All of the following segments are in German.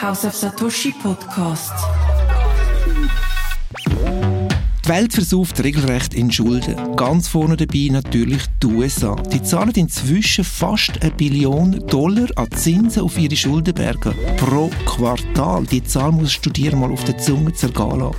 House of Satoshi Podcast. Die Welt versauft regelrecht in Schulden. Ganz vorne dabei natürlich die USA. Die zahlen inzwischen fast eine Billion Dollar an Zinsen auf ihre Schuldenberge pro Quartal. Die Zahl muss Studieren mal auf der Zunge zergehen lassen.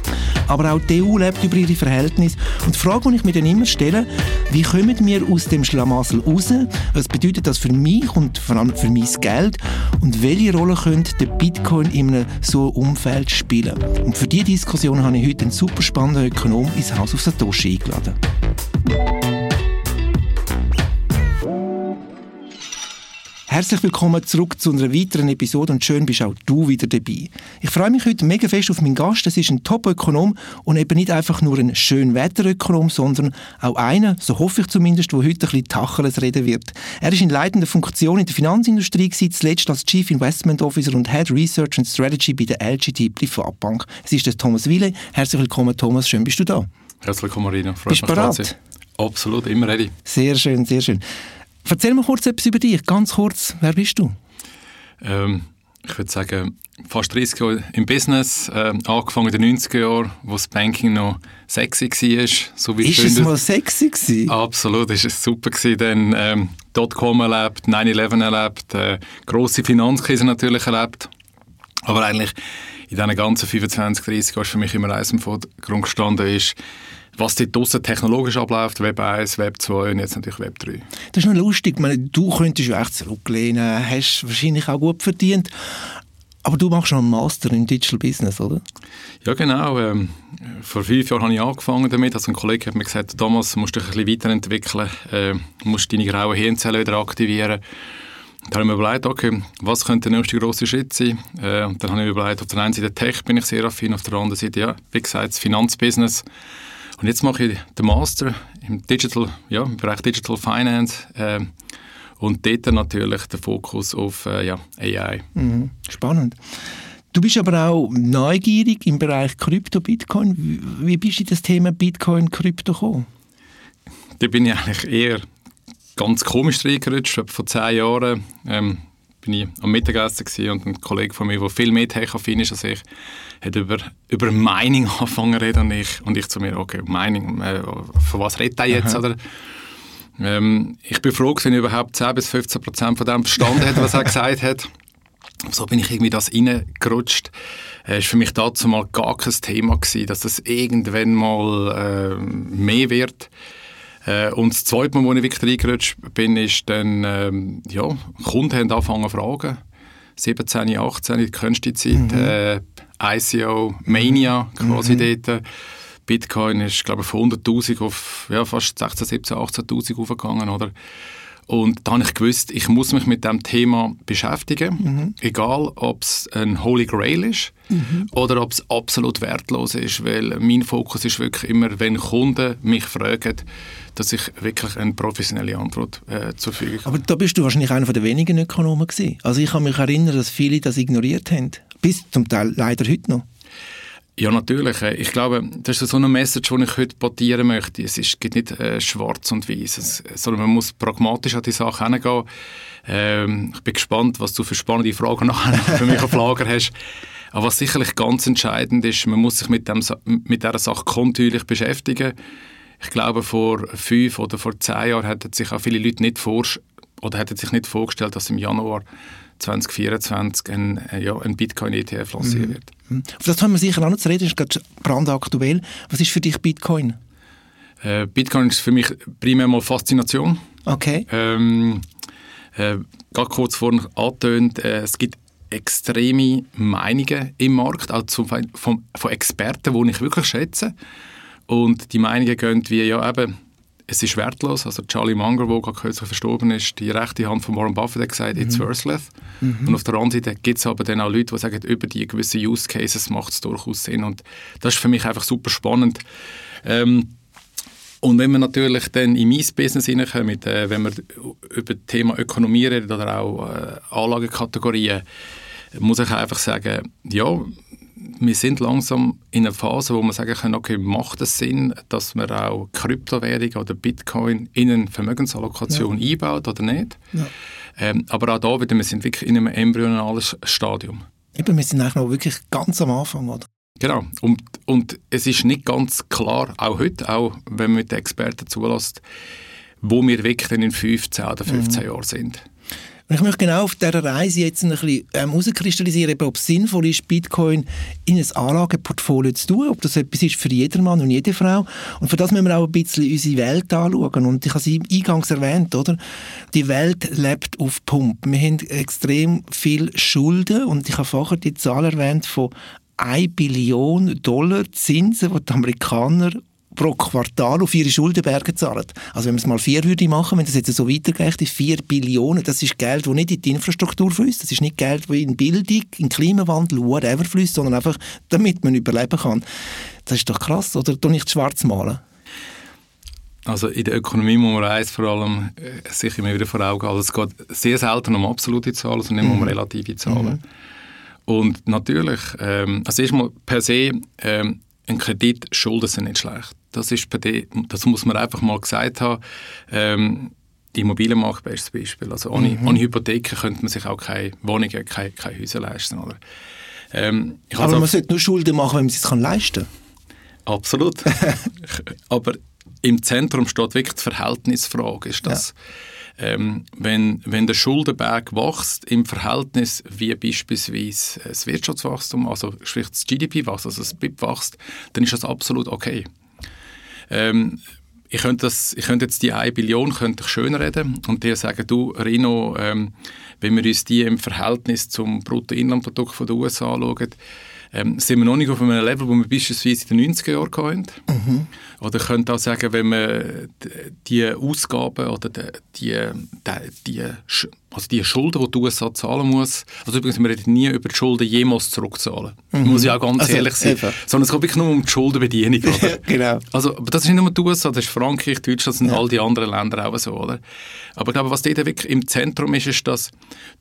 Aber auch die EU lebt über ihre Verhältnisse. Und die Frage, die ich mir dann immer stelle, wie kommen wir aus dem Schlamassel raus? Was bedeutet das für mich und vor allem für mein Geld? Und welche Rolle könnte der Bitcoin in einem so Umfeld spielen? Und für diese Diskussion habe ich heute einen super spannenden Ökonom ins Haus auf Satoshi eingeladen. Herzlich willkommen zurück zu einer weiteren Episode und schön bist auch du wieder dabei. Ich freue mich heute mega fest auf meinen Gast. Das ist ein Top-Ökonom und eben nicht einfach nur ein schön Wetterökonom, sondern auch einer, so hoffe ich zumindest, der heute ein bisschen Tacheles reden wird. Er ist in leitender Funktion in der Finanzindustrie, zuletzt als Chief Investment Officer und Head Research and Strategy bei der LGT Privatbank. Es ist der Thomas Wille. Herzlich willkommen, Thomas. Schön bist du da. Herzlich willkommen, Marina. Freut bist du bereit? Absolut, immer ready. Sehr schön, sehr schön. Erzähl mal kurz etwas über dich, ganz kurz. Wer bist du? Ähm, ich würde sagen, fast 30 Jahre im Business, äh, angefangen in den 90er Jahren, wo das Banking noch sexy war. So wie ist es mal sexy gewesen? Absolut, ist es super gewesen. Dann ähm, Dotcom erlebt, 9-11 erlebt, äh, grosse Finanzkrise natürlich erlebt. Aber eigentlich in diesen ganzen 25, 30 Jahren ist für mich immer eins im Vordergrund gestanden, ist, was dort draussen technologisch abläuft, Web 1, Web 2 und jetzt natürlich Web 3. Das ist noch lustig. Meine, du könntest ja echt zurücklehnen, hast wahrscheinlich auch gut verdient. Aber du machst noch einen Master im Digital Business, oder? Ja, genau. Ähm, vor fünf Jahren habe ich angefangen damit. Also ein Kollege hat mir gesagt, damals musst du dich ein bisschen weiterentwickeln, äh, musst deine grauen Hirnzellen wieder aktivieren. Dann habe ich mir überlegt, okay, was könnte der nächste grosse Schritt sein? Äh, und dann habe ich mir überlegt, auf der einen Seite Tech bin ich sehr affin, auf der anderen Seite, ja, wie gesagt, das Finanzbusiness. Und jetzt mache ich den Master im Digital, ja, im Bereich Digital Finance äh, und dort natürlich der Fokus auf äh, ja, AI. Mhm. Spannend. Du bist aber auch neugierig im Bereich Krypto, Bitcoin. Wie bist du in das Thema Bitcoin, Krypto gekommen? Da bin ich eigentlich eher ganz komisch reingerutscht. Vor zehn Jahren ähm, bin ich am Mittagessen und ein Kollege von mir, der viel mehr tech-affin ist als ich, hat über, über Mining angefangen zu reden und ich, und ich zu mir, okay, Mining, äh, von was redet er jetzt? Oder? Ähm, ich bin froh, wenn ich überhaupt 10 bis 15 Prozent von dem verstanden hat, was er gesagt hat. So bin ich irgendwie das reingerutscht. Es äh, war für mich dazu mal gar kein Thema gewesen, dass das irgendwann mal äh, mehr wird. Äh, und das zweite Mal, wo ich wirklich reingerutscht bin, ist dann, ähm, ja, Kunden haben angefangen zu fragen. 17, 18, die kennst Zeit. Mhm. Äh, ICO Mania quasi mhm. dort. Bitcoin ist, glaube ich, von 100'000 auf ja, fast 16, 17, 18'000 aufgegangen, oder? Und da habe ich gewusst, ich muss mich mit dem Thema beschäftigen, mhm. egal ob es ein Holy Grail ist mhm. oder ob es absolut wertlos ist, weil mein Fokus ist wirklich immer, wenn Kunden mich fragen, dass ich wirklich eine professionelle Antwort äh, zur Verfügung habe. Aber da bist du wahrscheinlich einer der wenigen Ökonomen gewesen. Also ich kann mich erinnern, dass viele das ignoriert haben, bis zum Teil leider heute noch. Ja, natürlich. Äh, ich glaube, das ist so eine Message, die ich heute portieren möchte. Es ist, gibt nicht äh, schwarz und weiß, sondern man muss pragmatisch an die Sache herangehen. Ähm, ich bin gespannt, was du für spannende Fragen nachher für mich auf Lager hast. Aber was sicherlich ganz entscheidend ist, man muss sich mit, dem, mit dieser Sache kontinuierlich beschäftigen. Ich glaube, vor fünf oder vor zehn Jahren hätten sich auch viele Leute nicht vor oder hätten sich nicht vorgestellt, dass im Januar 2024 ein, äh, ja, ein Bitcoin-ETF lanciert mhm. wird. Auf das haben wir sicher auch noch zu reden, das ist gerade brandaktuell. Was ist für dich Bitcoin? Äh, Bitcoin ist für mich primär mal Faszination. Okay. Ähm, äh, gerade kurz vorhin angetönt, äh, es gibt extreme Meinungen im Markt, auch zum, von, von Experten, die ich wirklich schätze. Und die Meinungen gehen wie, ja eben, es ist wertlos. Also Charlie Munger, der kürzlich verstorben ist, die rechte Hand von Warren Buffett hat gesagt, mhm. it's worthless. Mhm. Und auf der anderen Seite gibt es aber dann auch Leute, die sagen, über die gewissen Use Cases macht es durchaus Sinn. Und das ist für mich einfach super spannend. Ähm, und wenn wir natürlich dann in mein Business hineinkommen, äh, wenn wir über das Thema Ökonomie reden oder auch äh, Anlagekategorien, muss ich einfach sagen, ja, wir sind langsam in einer Phase, wo man sagen kann, okay, macht es Sinn, dass man auch Kryptowährung oder Bitcoin in eine Vermögensallokation ja. einbaut oder nicht? Ja. Ähm, aber auch da wieder, wir sind wirklich in einem embryonalen Stadium. Eben, wir sind eigentlich noch wirklich ganz am Anfang, oder? Genau. Und, und es ist nicht ganz klar, auch heute, auch wenn man mit den Experten zulässt, wo wir wirklich in 15 oder 15 mhm. Jahren sind. Ich möchte genau auf dieser Reise jetzt ein bisschen ähm, herauskristallisieren, ob es sinnvoll ist, Bitcoin in ein Anlageportfolio zu tun, ob das etwas ist für jedermann und jede Frau. Und für das müssen wir auch ein bisschen unsere Welt anschauen. Und ich habe es eingangs erwähnt, oder? Die Welt lebt auf Pump. Wir haben extrem viel Schulden und ich habe vorher die Zahl erwähnt von 1 Billion Dollar Zinsen, die die Amerikaner pro Quartal auf ihre Schuldenberge zahlen. Also wenn man es mal vier würde machen, wenn das jetzt so weitergeht, ist vier Billionen, das ist Geld, das nicht in die Infrastruktur fließt, das ist nicht Geld, das in Bildung, in Klimawandel, whatever fließt, sondern einfach, damit man überleben kann. Das ist doch krass, oder? Du nicht schwarz malen? Also in der Ökonomie muss man eins vor allem äh, sich immer wieder vor Augen halten. Es geht sehr selten um absolute Zahlen, sondern immer mhm. um relative Zahlen. Mhm. Und natürlich, ähm, also erstmal per se, ähm, ein Kredit, Schulden sind nicht schlecht. Das, ist bei de, das muss man einfach mal gesagt haben. Ähm, die Immobilienmarkt bestes Beispiel. Also ohne, mhm. ohne Hypotheken könnte man sich auch keine Wohnungen, keine, keine Häuser leisten. Oder? Ähm, Aber man sollte nur Schulden machen, wenn man es sich leisten kann. Absolut. Aber im Zentrum steht wirklich die Verhältnisfrage. Ist das, ja. ähm, wenn, wenn der Schuldenberg wächst im Verhältnis wie beispielsweise das Wirtschaftswachstum, also sprich das GDP wächst, also das BIP wächst, dann ist das absolut okay. Ähm, ich könnte, das, ich könnte jetzt die 1 Billion könnte ich schön reden und dir sagen, du Rino, ähm, wenn wir uns die im Verhältnis zum Bruttoinlandprodukt der USA anschauen, ähm, sind wir noch nicht auf einem Level, wo wir beispielsweise in den 90er Jahren hatten. Mhm. Oder ich könnte auch sagen, wenn man die Ausgaben oder die, die, die, also die Schulden, die die USA zahlen muss, also übrigens, wir reden nie über die Schulden jemals zurückzahlen. Mhm. Muss ich auch ganz also, ehrlich sein. Eben. Sondern es geht wirklich nur um die Schuldenbedienung. Oder? genau. Also, aber das ist nicht nur die USA, das ist Frankreich, Deutschland, das sind ja. all die anderen Länder auch so. Oder? Aber ich glaube, was dort wirklich im Zentrum ist, ist, dass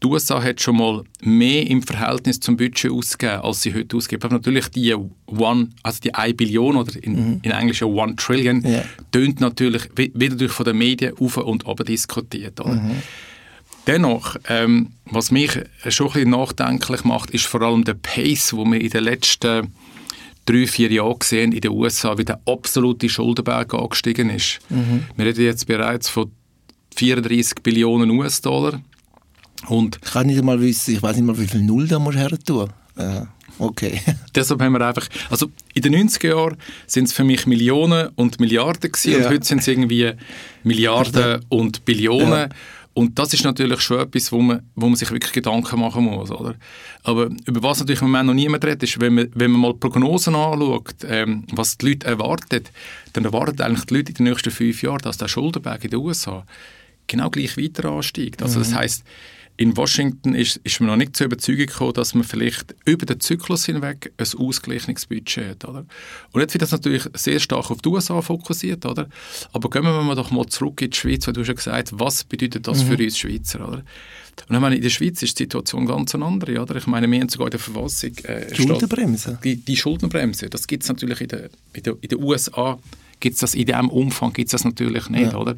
die USA hat schon mal mehr im Verhältnis zum Budget ausgegeben, als sie heute ausgeben. Aber natürlich die One, also die 1 Billion oder in, mhm. in Englisch ja One Trillion, ja. tönt natürlich wieder durch von den Medien auf und ab diskutiert. Oder? Mhm. Dennoch, ähm, was mich schon ein bisschen nachdenklich macht, ist vor allem der Pace, wo wir in den letzten drei, vier Jahren gesehen in den USA, wie der absolute Schuldenberg angestiegen ist. Mhm. Wir reden jetzt bereits von 34 Billionen US-Dollar. Und ich kann nicht einmal wissen, ich weiß nicht mal, wie viel Null da muss her tun. Äh, okay. Deshalb haben wir einfach, also in den 90er Jahren sind es für mich Millionen und Milliarden gewesen, ja. und heute sind es irgendwie Milliarden und Billionen. Ja. Und das ist natürlich schon etwas, wo man, wo man sich wirklich Gedanken machen muss. Oder? Aber über was natürlich im Moment noch niemand redet, ist, wenn man, wenn man mal Prognosen anschaut, ähm, was die Leute erwarten, dann erwarten eigentlich die Leute in den nächsten fünf Jahren, dass der Schuldenberg in den USA genau gleich weiter ansteigt. Also mhm. das heißt, in Washington ist, ist man noch nicht zur Überzeugung gekommen, dass man vielleicht über den Zyklus hinweg ein ausgeglichenes Budget hat. Oder? Und jetzt wird das natürlich sehr stark auf die USA fokussiert. Oder? Aber gehen wir mal doch mal zurück in die Schweiz, weil du schon gesagt was bedeutet das mhm. für uns Schweizer? Oder? Und ich meine, in der Schweiz ist die Situation ganz eine andere. Oder? Ich meine, wir haben sogar in der Verfassung... Äh, Schuldenbremse? Die, die Schuldenbremse, das gibt es natürlich in den in der, in der USA gibt's das in diesem Umfang gibt's das natürlich nicht, ja. oder?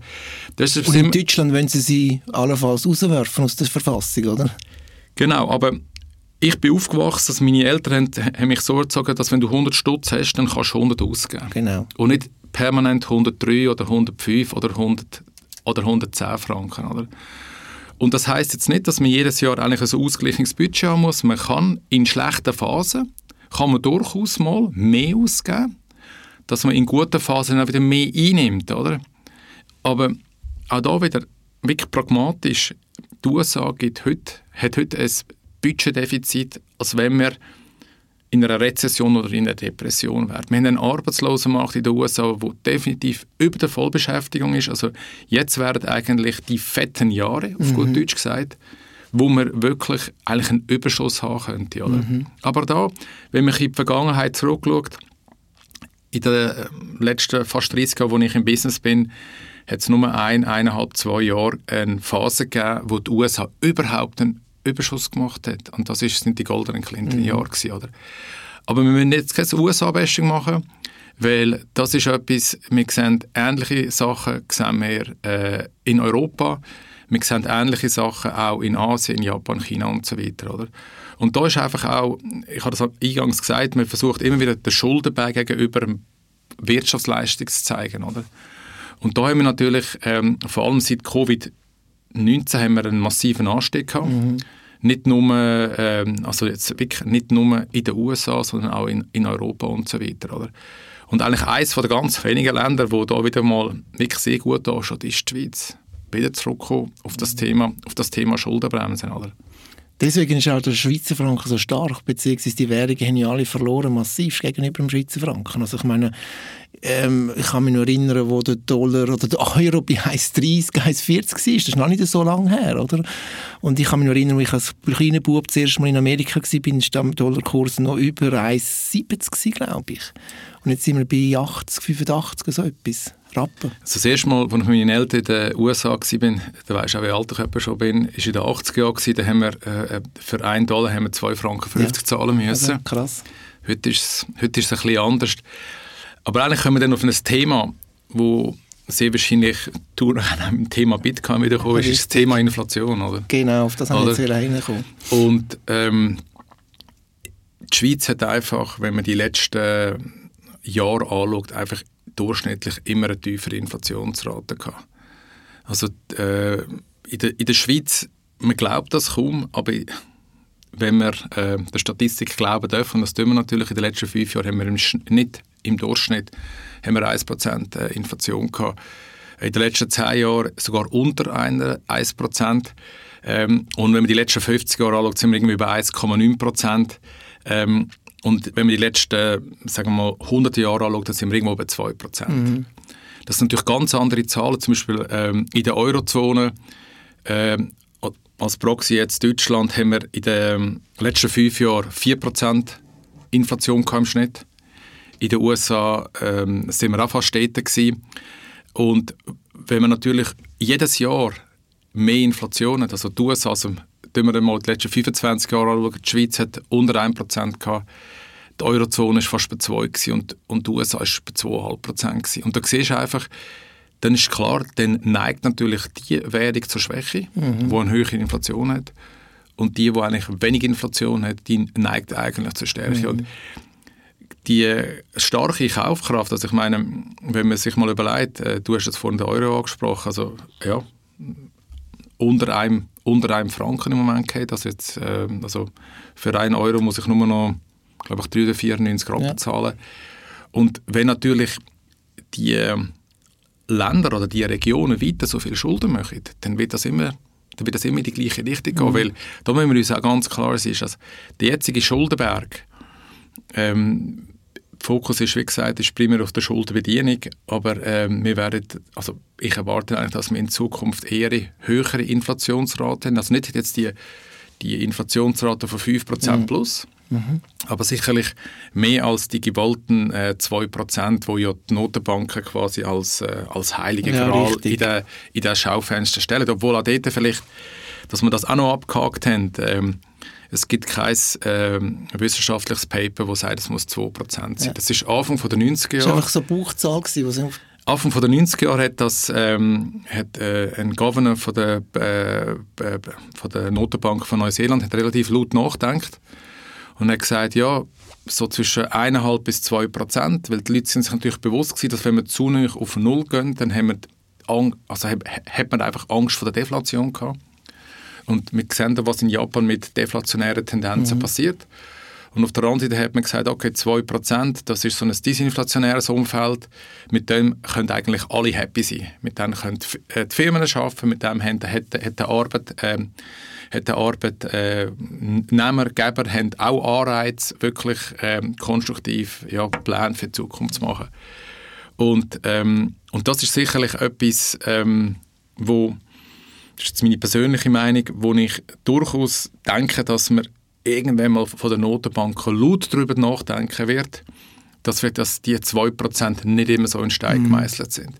Das Und in Deutschland wenn sie sie allenfalls rauswerfen aus der Verfassung, oder? Genau, aber ich bin aufgewachsen, dass meine Eltern haben, haben mich so erzogen, dass wenn du 100 Stutz hast, dann kannst du 100 ausgeben. Genau. Und nicht permanent 103 oder 105 oder 100 oder 110 Franken, oder? Und das heißt jetzt nicht, dass man jedes Jahr eigentlich ein ausgleichliches Budget haben muss. Man kann in schlechten Phasen kann man durchaus mal mehr ausgeben dass man in guten Phasen auch wieder mehr einnimmt, oder? Aber auch da wieder wirklich pragmatisch, die USA gibt heute, hat heute ein Budgetdefizit, als wenn wir in einer Rezession oder in einer Depression wären. Wir haben einen Arbeitslosenmarkt in den USA, der definitiv über der Vollbeschäftigung ist. Also jetzt werden eigentlich die fetten Jahre, auf mhm. gut Deutsch gesagt, wo man wirklich eigentlich einen Überschuss haben könnte. Oder? Mhm. Aber da, wenn man in die Vergangenheit zurückschaut, in den äh, letzten fast 30 Jahren, wo ich im Business bin, hat es nur ein, eineinhalb, zwei Jahre eine Phase gegeben, wo die USA überhaupt einen Überschuss gemacht hat. Und das ist, sind die goldenen Clinton-Jahre mhm. oder? Aber wir müssen jetzt kein USA-Bashing machen, weil das ist etwas, wir sehen ähnliche Sachen sehen wir, äh, in Europa, wir sehen ähnliche Sachen auch in Asien, Japan, China und so weiter. Oder? Und da ist einfach auch, ich habe das eingangs gesagt, man versucht immer wieder den Schuldenberg gegenüber Wirtschaftsleistung zu zeigen. Oder? Und da haben wir natürlich, ähm, vor allem seit Covid-19 haben wir einen massiven Anstieg gehabt. Mhm. Nicht nur, ähm, also jetzt wirklich nicht nur in den USA, sondern auch in, in Europa und so weiter. Oder? Und eigentlich eines der ganz wenigen Länder, wo da wieder mal wirklich sehr gut anschaut, ist die Schweiz. Wieder zurückkommen auf das mhm. Thema, auf das Thema Schuldenbremsen. Oder? Deswegen ist auch der Schweizer Franken so stark, beziehungsweise die Währungen haben ja alle verloren, massiv gegenüber dem Schweizer Franken. Also ich meine, ähm, ich kann mich noch erinnern, wo der Dollar oder der Euro bei 1,30, 1,40 war. Das ist noch nicht so lange her, oder? Und ich kann mich noch erinnern, als ich als kleiner Bub zuerst mal in Amerika war, bin ich der Dollarkurs noch über 1,70 glaube ich. Und jetzt sind wir bei 80, 85, so etwas. Rappen. Also das erste Mal, als ich mit meinen Eltern in den USA war, da weisst du auch, wie alt ich schon bin, war in den 80er Jahren, da haben wir äh, für einen Dollar haben wir 2 Franken 50 ja. zahlen müssen. Also, krass. Heute ist, es, heute ist es ein bisschen anders. Aber eigentlich kommen wir dann auf ein Thema, wo sehr wahrscheinlich du mit dem Thema Bitcoin wiederkommen ist, das Thema Inflation, oder? Genau, auf das haben wir jetzt reingekommen. Und ähm, die Schweiz hat einfach, wenn man die letzten Jahre anschaut, einfach durchschnittlich immer eine tiefere Inflationsrate gehabt. Also äh, in, der, in der Schweiz, man glaubt das kaum, aber wenn wir äh, der Statistik glauben dürfen, das tun wir natürlich in den letzten fünf Jahren, haben wir im, nicht im Durchschnitt haben wir 1% äh, Inflation gehabt. In den letzten zehn Jahren sogar unter einer 1%. Ähm, und wenn man die letzten 50 Jahre anschaut, sind wir irgendwie bei 1,9%. Ähm, und wenn man die letzten, sagen wir mal, 100 Jahre anschaut, dann sind wir irgendwo bei 2%. Mhm. Das sind natürlich ganz andere Zahlen. Zum Beispiel ähm, in der Eurozone, ähm, als Proxy jetzt Deutschland, haben wir in den letzten fünf Jahren 4% Inflation im Schnitt. In den USA ähm, sind wir auch fast gewesen. Und wenn man natürlich jedes Jahr mehr Inflation hat, also die USA, also wenn wir mal die letzten 25 Jahre anschauen, die Schweiz hat unter 1% gehabt, die Eurozone war fast bei 2 und, und die USA war bei 2,5 Und da siehst du einfach, dann ist klar, dann neigt natürlich die Währung zur Schwäche, mhm. die eine höhere Inflation hat. Und die, die eigentlich wenig Inflation hat, die neigt eigentlich zur Stärke. Mhm. Und die starke Kaufkraft, also ich meine, wenn man sich mal überlegt, äh, du hast jetzt vorhin den Euro angesprochen, also ja, unter einem, unter einem Franken im Moment geht, also jetzt, äh, also für einen Euro muss ich nur noch, glaube ich, 3 oder 94 Rappen ja. zahlen. Und wenn natürlich die Länder oder die Regionen weiter so viel Schulden machen, dann wird das immer dann wird das immer in die gleiche Richtung gehen, mhm. weil da müssen wir uns auch ganz klar sein, dass der jetzige Schuldenberg, ähm, Fokus ist, wie gesagt, ist primär auf der Schuldenbedienung, aber ähm, wir werden, also ich erwarte eigentlich, dass wir in Zukunft eher höhere Inflationsraten haben, also nicht jetzt die, die Inflationsrate von 5% mhm. plus, Mhm. Aber sicherlich mehr als die gewollten äh, 2%, wo ja die Notenbanken quasi als, äh, als heilige ja, Gral in den, in den Schaufenster stellen. Obwohl auch dort vielleicht, dass wir das auch noch abgehakt haben, ähm, es gibt kein ähm, wissenschaftliches Paper, das sagt, es muss 2% sein. Ja. Das ist Anfang der 90er Jahre. Das war einfach so eine Buchzahl, gewesen, Anfang der 90er Jahre hat, das, ähm, hat äh, ein Governor von der, äh, äh, von der Notenbank von Neuseeland hat relativ laut nachgedacht und er hat gesagt, ja, so zwischen 1,5 bis 2 Prozent, weil die Leute sind sich natürlich bewusst gewesen, dass wenn wir zu nah auf Null gehen, dann haben wir also hat man einfach Angst vor der Deflation gehabt. Und wir sehen, was in Japan mit deflationären Tendenzen mhm. passiert. Und auf der anderen Seite hat man gesagt, okay, 2%, das ist so ein disinflationäres Umfeld, mit dem können eigentlich alle happy sein. Mit dem können die Firmen arbeiten, mit dem hat, hat, hat der Arbeit... Ähm, hat der Arbeitnehmer, äh, Geber haben auch Anreiz, wirklich ähm, konstruktiv ja, Pläne für die Zukunft zu machen. Und, ähm, und das ist sicherlich etwas, ähm, wo, das ist jetzt meine persönliche Meinung, wo ich durchaus denke, dass man irgendwann mal von der Notenbank laut darüber nachdenken wird, dass, wir, dass die 2% nicht immer so in Stein mhm. gemeißelt sind.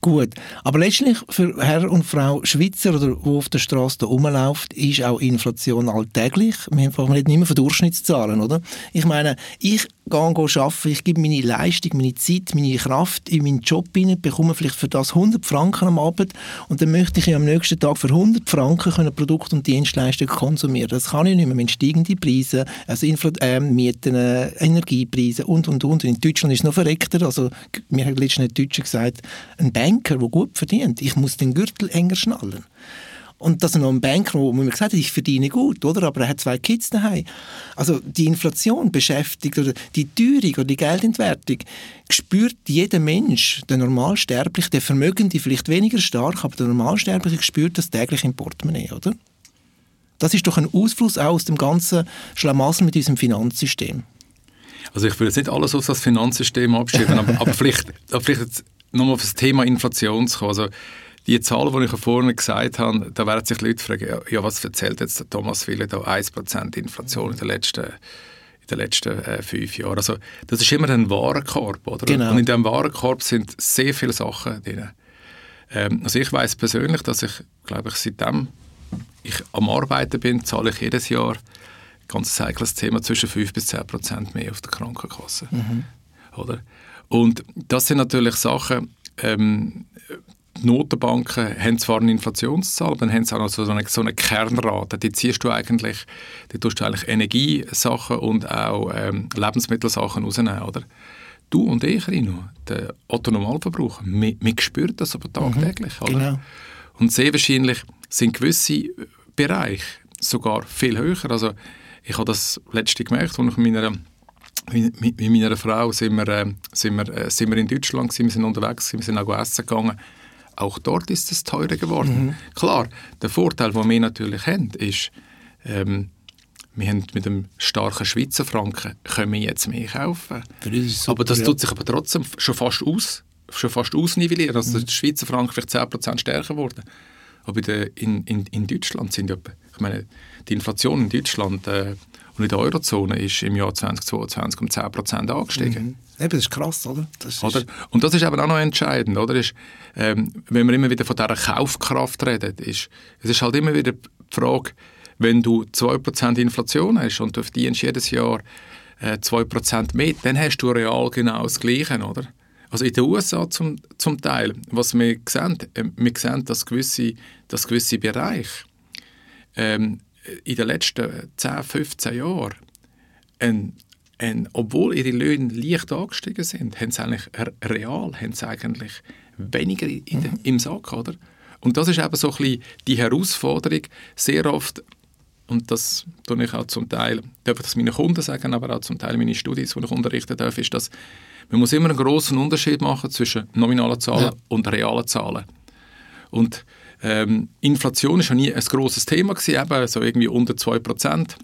Gut, aber letztlich für Herr und Frau Schweizer oder wo auf der Straße rumläuft, ist auch Inflation alltäglich. Wir reden nicht mehr von Durchschnittszahlen, oder? Ich meine, ich gehe arbeiten, ich gebe meine Leistung, meine Zeit, meine Kraft in meinen Job hinein, bekomme vielleicht für das 100 Franken am Abend und dann möchte ich am nächsten Tag für 100 Franken können Produkte und Dienstleistungen konsumieren. Das kann ich nicht mehr mit steigenden Preisen, also Infl äh, Mieten, äh, Energiepreise und, und, und. In Deutschland ist es noch verreckter. Also, mir hat letztens ein Deutscher gesagt, ein Banker, der gut verdient, ich muss den Gürtel enger schnallen. Und dass er noch ein Banker, wo man gesagt hat, ich verdiene gut, oder? Aber er hat zwei Kids daheim. Also die Inflation beschäftigt oder die Teuerung oder die Geldentwertung spürt jeder Mensch, der Normalsterbliche, der Vermögende vielleicht weniger stark, aber der Normalsterbliche spürt das täglich im Portemonnaie, oder? Das ist doch ein Ausfluss auch aus dem ganzen Schlamassel mit unserem Finanzsystem. Also ich will jetzt nicht alles auf das Finanzsystem abschieben, aber, aber vielleicht, aber vielleicht nochmal auf das Thema Inflation zu kommen. Also die Zahl, die ich vorhin gesagt habe, da werden sich Leute fragen, ja, was erzählt jetzt der Thomas Wille da 1% Inflation in den letzten, in den letzten äh, fünf Jahren. Also das ist immer ein Warenkorb, oder? Genau. Und in diesem Warenkorb sind sehr viele Sachen drin. Ähm, also ich weiß persönlich, dass ich, glaube ich, seitdem ich am Arbeiten bin, zahle ich jedes Jahr ganz heikles Thema zwischen 5 bis 10 Prozent mehr auf der Krankenkasse. Mhm. Oder? Und das sind natürlich Sachen, ähm, die Notenbanken haben zwar eine Inflationszahl, aber dann haben sie auch noch so eine, so eine Kernrate. Die ziehst du eigentlich, die tust du eigentlich Energiesachen und auch ähm, Lebensmittelsachen rausnehmen, oder? Du und ich, Rino, der Otto-Normalverbraucher, wir, wir spüren das aber tagtäglich, mhm, genau. Und sehr wahrscheinlich sind gewisse Bereiche sogar viel höher. Also ich habe das letzte gemerkt, als ich mit meiner mit, meiner Frau sind wir, äh, sind, wir, äh, sind wir in Deutschland gewesen, wir sind unterwegs gewesen, wir sind auch essen gegangen auch dort ist es teurer geworden. Mhm. Klar, der Vorteil, den wir natürlich haben, ist, ähm, wir haben mit dem starken Schweizer Franken können wir jetzt mehr kaufen. Super, aber das tut sich aber trotzdem schon fast aus, schon fast ausnivellieren. Also mhm. der Schweizer Franken vielleicht 10% stärker geworden. Aber in, in, in Deutschland sind ja, ich meine, die Inflation in Deutschland äh, und in der Eurozone ist im Jahr 2022 um 10% angestiegen. Mhm. Eben, das ist krass, oder? Das oder? Und das ist eben auch noch entscheidend, oder? Ist, ähm, wenn wir immer wieder von dieser Kaufkraft reden, ist, es ist halt immer wieder die Frage, wenn du 2% Inflation hast und du verdienst jedes Jahr äh, 2% mehr, dann hast du real genau das Gleiche, oder? Also in den USA zum, zum Teil, was wir sehen, äh, wir sehen, dass gewisse, dass gewisse Bereiche ähm, in den letzten 10, 15 Jahren, ein, ein, obwohl ihre Löhne leicht angestiegen sind, haben sie eigentlich real haben sie eigentlich weniger mhm. im Sack. Oder? Und das ist eben so ein bisschen die Herausforderung, sehr oft und das tue ich auch zum Teil, darf ich das meinen Kunden sagen, aber auch zum Teil meine Studis, die ich unterrichten darf, ist, dass man muss immer einen großen Unterschied machen zwischen nominalen Zahlen ja. und realen Zahlen. Und ähm, Inflation ist ja nie ein großes Thema gewesen, eben so irgendwie unter 2%.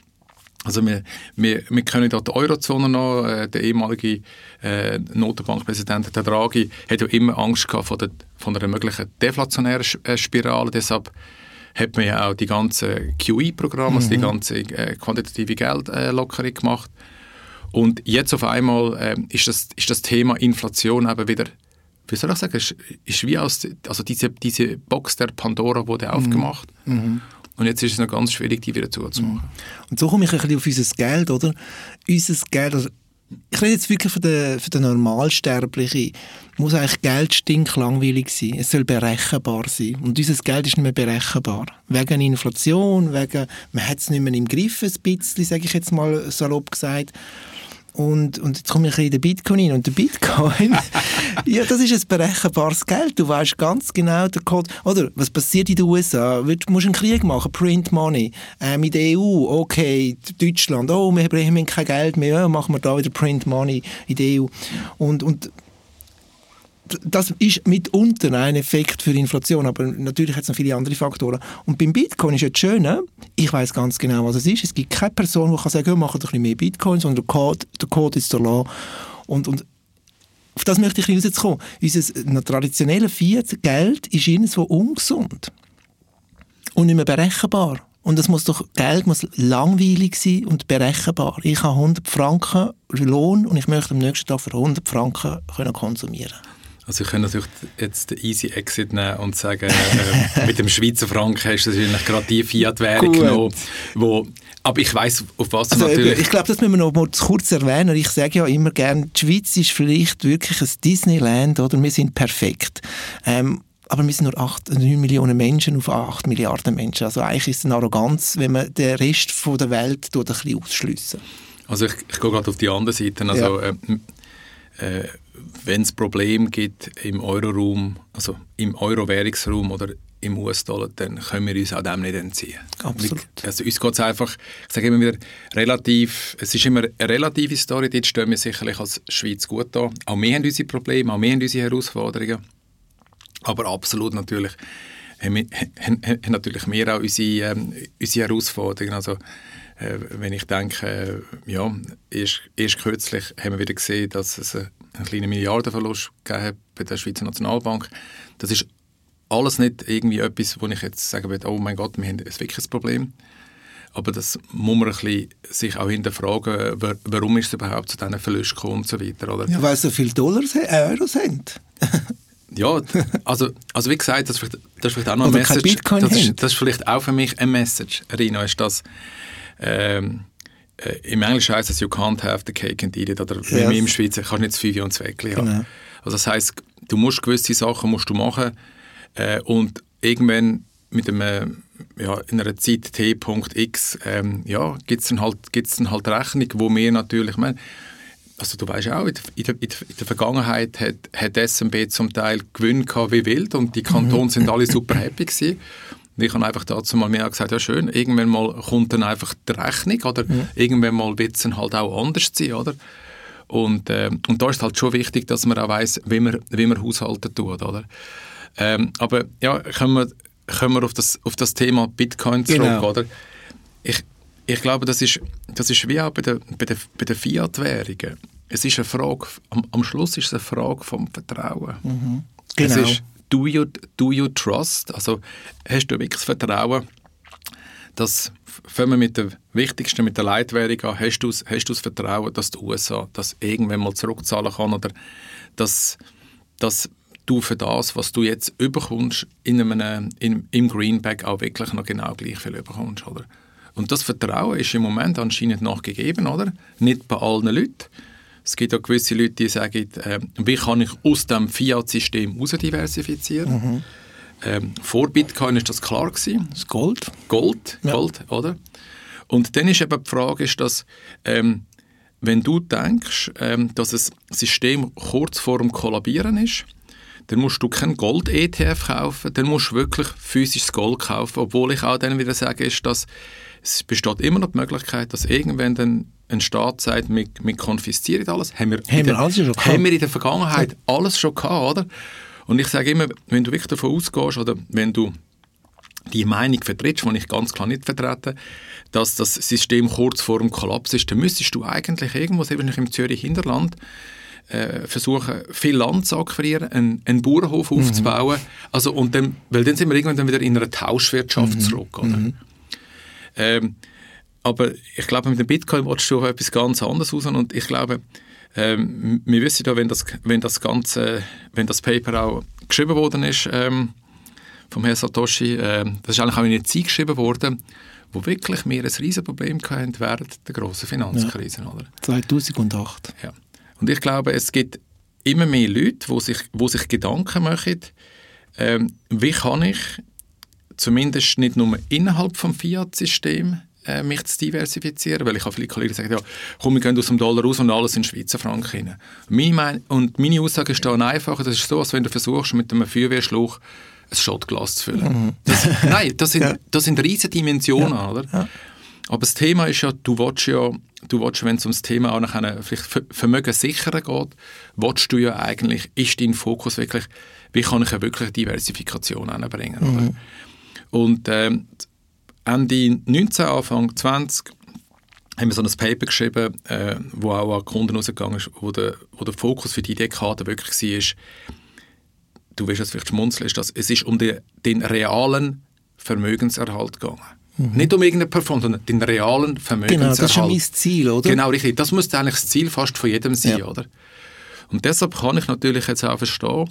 Also wir, wir, wir können da die Eurozone noch, äh, der ehemalige äh, Notenbankpräsident der Draghi hat ja immer Angst gehabt vor, der, von einer möglichen deflationären äh, Spirale, deshalb hat man ja auch die ganzen QE-Programme, mhm. also die mhm. ganze äh, quantitative Geldlockerung gemacht. Und jetzt auf einmal äh, ist, das, ist das Thema Inflation eben wieder wie soll ich sagen, ist, ist wie aus, also diese, diese Box der Pandora wurde mhm. aufgemacht. Mhm. Und jetzt ist es noch ganz schwierig, die wieder zuzumachen. Mhm. Und so komme ich ein bisschen auf unser Geld, oder? Unser Geld, also ich rede jetzt wirklich für den, für den Normalsterblichen, muss eigentlich Geld stinklangweilig sein. Es soll berechenbar sein. Und unser Geld ist nicht mehr berechenbar. Wegen Inflation, wegen, man hat es nicht mehr im Griff, ein bisschen, sage ich jetzt mal salopp gesagt. Und, und jetzt komme ich in den Bitcoin rein. Und der Bitcoin, ja, das ist ein berechenbares Geld. Du weißt ganz genau den Code. Oder was passiert in den USA? Du musst einen Krieg machen, Print Money. Äh, mit der EU, okay, Deutschland, oh, wir haben kein Geld mehr, ja, machen wir da wieder Print Money in der EU. Und, und das ist mitunter ein Effekt für Inflation, aber natürlich hat es noch viele andere Faktoren. Und beim Bitcoin ist jetzt schön, ich weiß ganz genau, was es ist. Es gibt keine Person, die kann sagen, ja, mach ein bisschen mehr Bitcoin, sondern der Code, der Code ist der Law. Und, und auf das möchte ich rauskommen. Unser traditionelles Fiat-Geld ist irgendwo ungesund und nicht mehr berechenbar. Und das muss doch, Geld muss langweilig sein und berechenbar. Ich habe 100 Franken Lohn und ich möchte am nächsten Tag für 100 Franken können konsumieren Also ich könnte natürlich jetzt den easy Exit nehmen und sagen, äh, mit dem Schweizer Franken hast du natürlich gerade die Fiat-Währung genommen, wo aber ich weiß auf was also, natürlich... Ich glaube, das müssen wir noch mal kurz erwähnen. Ich sage ja immer gerne, die Schweiz ist vielleicht wirklich ein Disneyland, oder? Wir sind perfekt. Ähm, aber wir sind nur 8, 9 Millionen Menschen auf 8 Milliarden Menschen. Also eigentlich ist es eine Arroganz, wenn man den Rest von der Welt ein bisschen ausschliessen. Also ich, ich gehe gerade auf die andere Seite. Also, ja. äh, äh, wenn es Probleme gibt im Euroraum, also im Euro-Währungsraum oder im US-Dollar, dann können wir uns auch dem nicht entziehen. Absolut. Also uns geht es einfach, ich sage immer wieder, relativ, es ist immer eine relative Story, dort stehen wir sicherlich als Schweiz gut da. Auch wir haben unsere Probleme, auch wir haben unsere Herausforderungen. Aber absolut natürlich haben, wir, haben, haben natürlich wir auch unsere, ähm, unsere Herausforderungen. Also, äh, wenn ich denke, äh, ja, erst, erst kürzlich haben wir wieder gesehen, dass es einen, einen kleinen Milliardenverlust gegeben hat bei der Schweizer Nationalbank. Das ist alles nicht irgendwie etwas, wo ich jetzt sagen würde, oh mein Gott, wir haben ein wirkliches Problem. Aber das muss man ein bisschen sich auch hinterfragen, warum ist es überhaupt zu diesen Verlusten gekommen und so weiter. Oder? Ja, weil so viele Dollars, äh, Euros sind. ja, also, also wie gesagt, das ist vielleicht, das ist vielleicht auch noch ein Message. Das ist, das ist, vielleicht auch für mich ein Message, Rino, ist das, ähm, äh, im Englischen heißt es, you can't have the cake and eat it, oder yes. wie im Schweizer, kannst nicht das Fünfe und das Weckli haben. Genau. Also das heisst, du musst gewisse Sachen musst du machen äh, und irgendwann mit einem, ja, in einer Zeit T.X ähm, ja, gibt es dann, halt, dann halt Rechnung, wo wir natürlich, meine, also du weißt auch, in der, in der, Vergangenheit hat, hat SMB zum Teil Gewinn gehabt wie wild und die Kantone mhm. sind alle super happy gewesen. Und ich habe einfach dazu mal mehr gesagt, ja schön, irgendwann mal kommt dann einfach die Rechnung oder mhm. irgendwann mal wird es dann halt auch anders sein, oder? Und, äh, und da ist halt schon wichtig, dass man auch weiss, wie man, wie man haushalten tut, oder? Ähm, aber ja, kommen wir, kommen wir auf, das, auf das Thema Bitcoin zurück, genau. oder? Ich, ich glaube, das ist, das ist wie auch bei den bei der, bei der Fiat-Währungen. Es ist eine Frage, am, am, Schluss ist es eine Frage vom Vertrauen. Mhm. Genau. Es ist, do you, do you trust? Also, hast du wirklich das Vertrauen, dass, fangen wir mit der wichtigsten, mit der Leitwährung an, hast du, hast du das Vertrauen, dass die USA das irgendwann mal zurückzahlen kann oder dass, dass du für das, was du jetzt überkommst, in einem, in, im Greenback auch wirklich noch genau gleich viel überkommst, oder? Und das Vertrauen ist im Moment anscheinend noch gegeben, oder? Nicht bei allen Leuten. Es gibt auch gewisse Leute, die sagen, äh, wie kann ich aus dem Fiat-System heraus diversifizieren? Mhm. Ähm, vor Bitcoin ist das klar gewesen. Das Gold. Gold, ja. Gold, oder? Und dann ist eben die Frage, ist, dass, ähm, wenn du denkst, ähm, dass das System kurz vor dem Kollabieren ist, dann musst du kein Gold-ETF kaufen, dann musst du wirklich physisches Gold kaufen, obwohl ich auch dann wieder sage, ist, dass es besteht immer noch die Möglichkeit, dass irgendwann dann ein Staat sagt, wir, wir konfiszieren alles. Haben wir, haben wir, alles schon haben wir in der Vergangenheit alles schon gehabt, oder? Und ich sage immer, wenn du wirklich davon ausgehst, oder wenn du die Meinung vertrittst, die ich ganz klar nicht vertrete, dass das System kurz vor dem Kollaps ist, dann müsstest du eigentlich irgendwo, eben im Zürich Hinterland, äh, versuchen, viel Land zu akquirieren, einen, einen Bauernhof mhm. aufzubauen. Also, und dann, weil dann sind wir irgendwann wieder in einer Tauschwirtschaft mhm. zurück. Oder? Mhm. Ähm, aber ich glaube, mit dem Bitcoin willst du etwas ganz anderes raus. Und ich glaube, ähm, wir wissen ja, wenn das, wenn das Ganze, wenn das Paper auch geschrieben worden ist, ähm, vom Herrn Satoshi, äh, das ist eigentlich auch in einer Zeit geschrieben worden, wo wirklich wir ein riesen Problem hatten während der grossen Finanzkrise. Ja. 2008. Ja. Und ich glaube, es gibt immer mehr Leute, die sich, wo sich Gedanken machen, ähm, wie kann ich zumindest nicht nur innerhalb des Fiat-Systems äh, mich zu diversifizieren, weil ich habe viele Kollegen gesagt, ja, komm, wir gehen aus dem Dollar raus und alles in Schweizer Franken rein. Meine, und meine Aussage ist da einfach, das ist so, als wenn du versuchst, mit einem Feuerwehrschlauch ein Schottglas zu füllen. Mhm. Das, nein, das sind, das sind riesige Dimensionen, ja. oder? Ja. Aber das Thema ist ja, du willst ja, du willst, wenn es um das Thema auch nach einer vielleicht Vermögen sichern geht, willst du ja eigentlich, ist dein Fokus wirklich, wie kann ich eine wirkliche Diversifikation anbringen, mhm. Und ähm, Ende 19, Anfang 20 haben wir so ein Paper geschrieben, äh, wo auch an Kunden rausgegangen ist, wo der, wo der Fokus für die Dekade wirklich war, du wirst jetzt vielleicht schmunzeln, ist, dass es ist um den, den realen Vermögenserhalt gegangen. Mhm. Nicht um irgendeine Performance, sondern den realen Vermögenserhalt. Genau, das ist ja mein Ziel, oder? Genau, richtig. Das müsste eigentlich das Ziel fast von jedem sein, ja. oder? Und deshalb kann ich natürlich jetzt auch verstehen,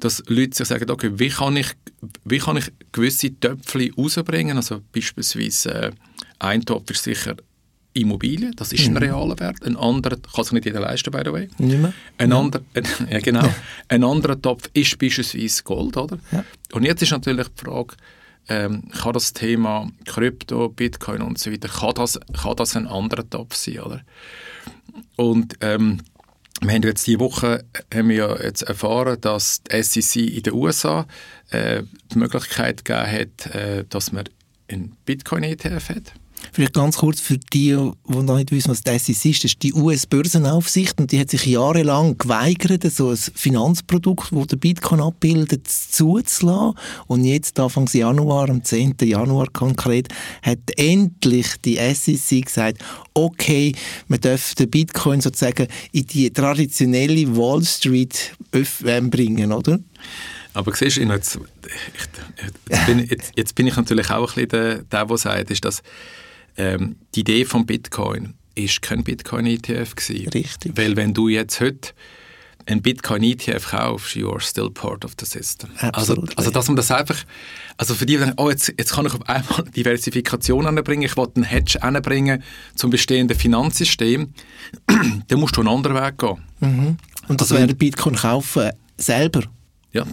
dass Leute sich sagen, okay, wie kann ich, wie kann ich gewisse Töpfe rausbringen? Also beispielsweise äh, ein Topf ist sicher Immobilien, das ist ein mhm. realer Wert. Ein anderer, kann sich nicht jeder leisten, by the way. Nicht mehr. Ein, ja. Ander, äh, ja, genau. Ja. ein anderer Topf ist beispielsweise Gold, oder? Ja. Und jetzt ist natürlich die Frage, ähm, kann das Thema Krypto, Bitcoin und so weiter, kann das, kann das ein anderer Topf sein, oder? Und ähm, wir haben jetzt diese Woche haben wir jetzt erfahren, dass die SEC in den USA äh, die Möglichkeit gegeben hat, äh, dass man einen Bitcoin-ETF hat. Vielleicht ganz kurz für die, die noch nicht wissen, was das ist. Das ist die US-Börsenaufsicht und die hat sich jahrelang geweigert, so ein Finanzprodukt, das der Bitcoin abbildet, zuzulassen. Und jetzt, Anfang Januar, am 10. Januar konkret, hat endlich die SEC gesagt, okay, man darf den Bitcoin sozusagen in die traditionelle Wall Street bringen, oder? Aber siehst du, jetzt, jetzt, bin, jetzt, jetzt, bin, ich natürlich auch ein bisschen der, der, der sagt, ist, dass ähm, die Idee von Bitcoin ist kein Bitcoin-ETF gewesen. Richtig. Weil wenn du jetzt heute ein Bitcoin-ETF kaufst, you are still part of the system. Also, also dass man das einfach, also für die, die oh, jetzt, jetzt kann ich auf einmal Diversifikation anbringen, ich will einen Hedge anbringen zum bestehenden Finanzsystem, dann musst du einen anderen Weg gehen. Mhm. Und das also, wäre Bitcoin kaufen selber? Ja,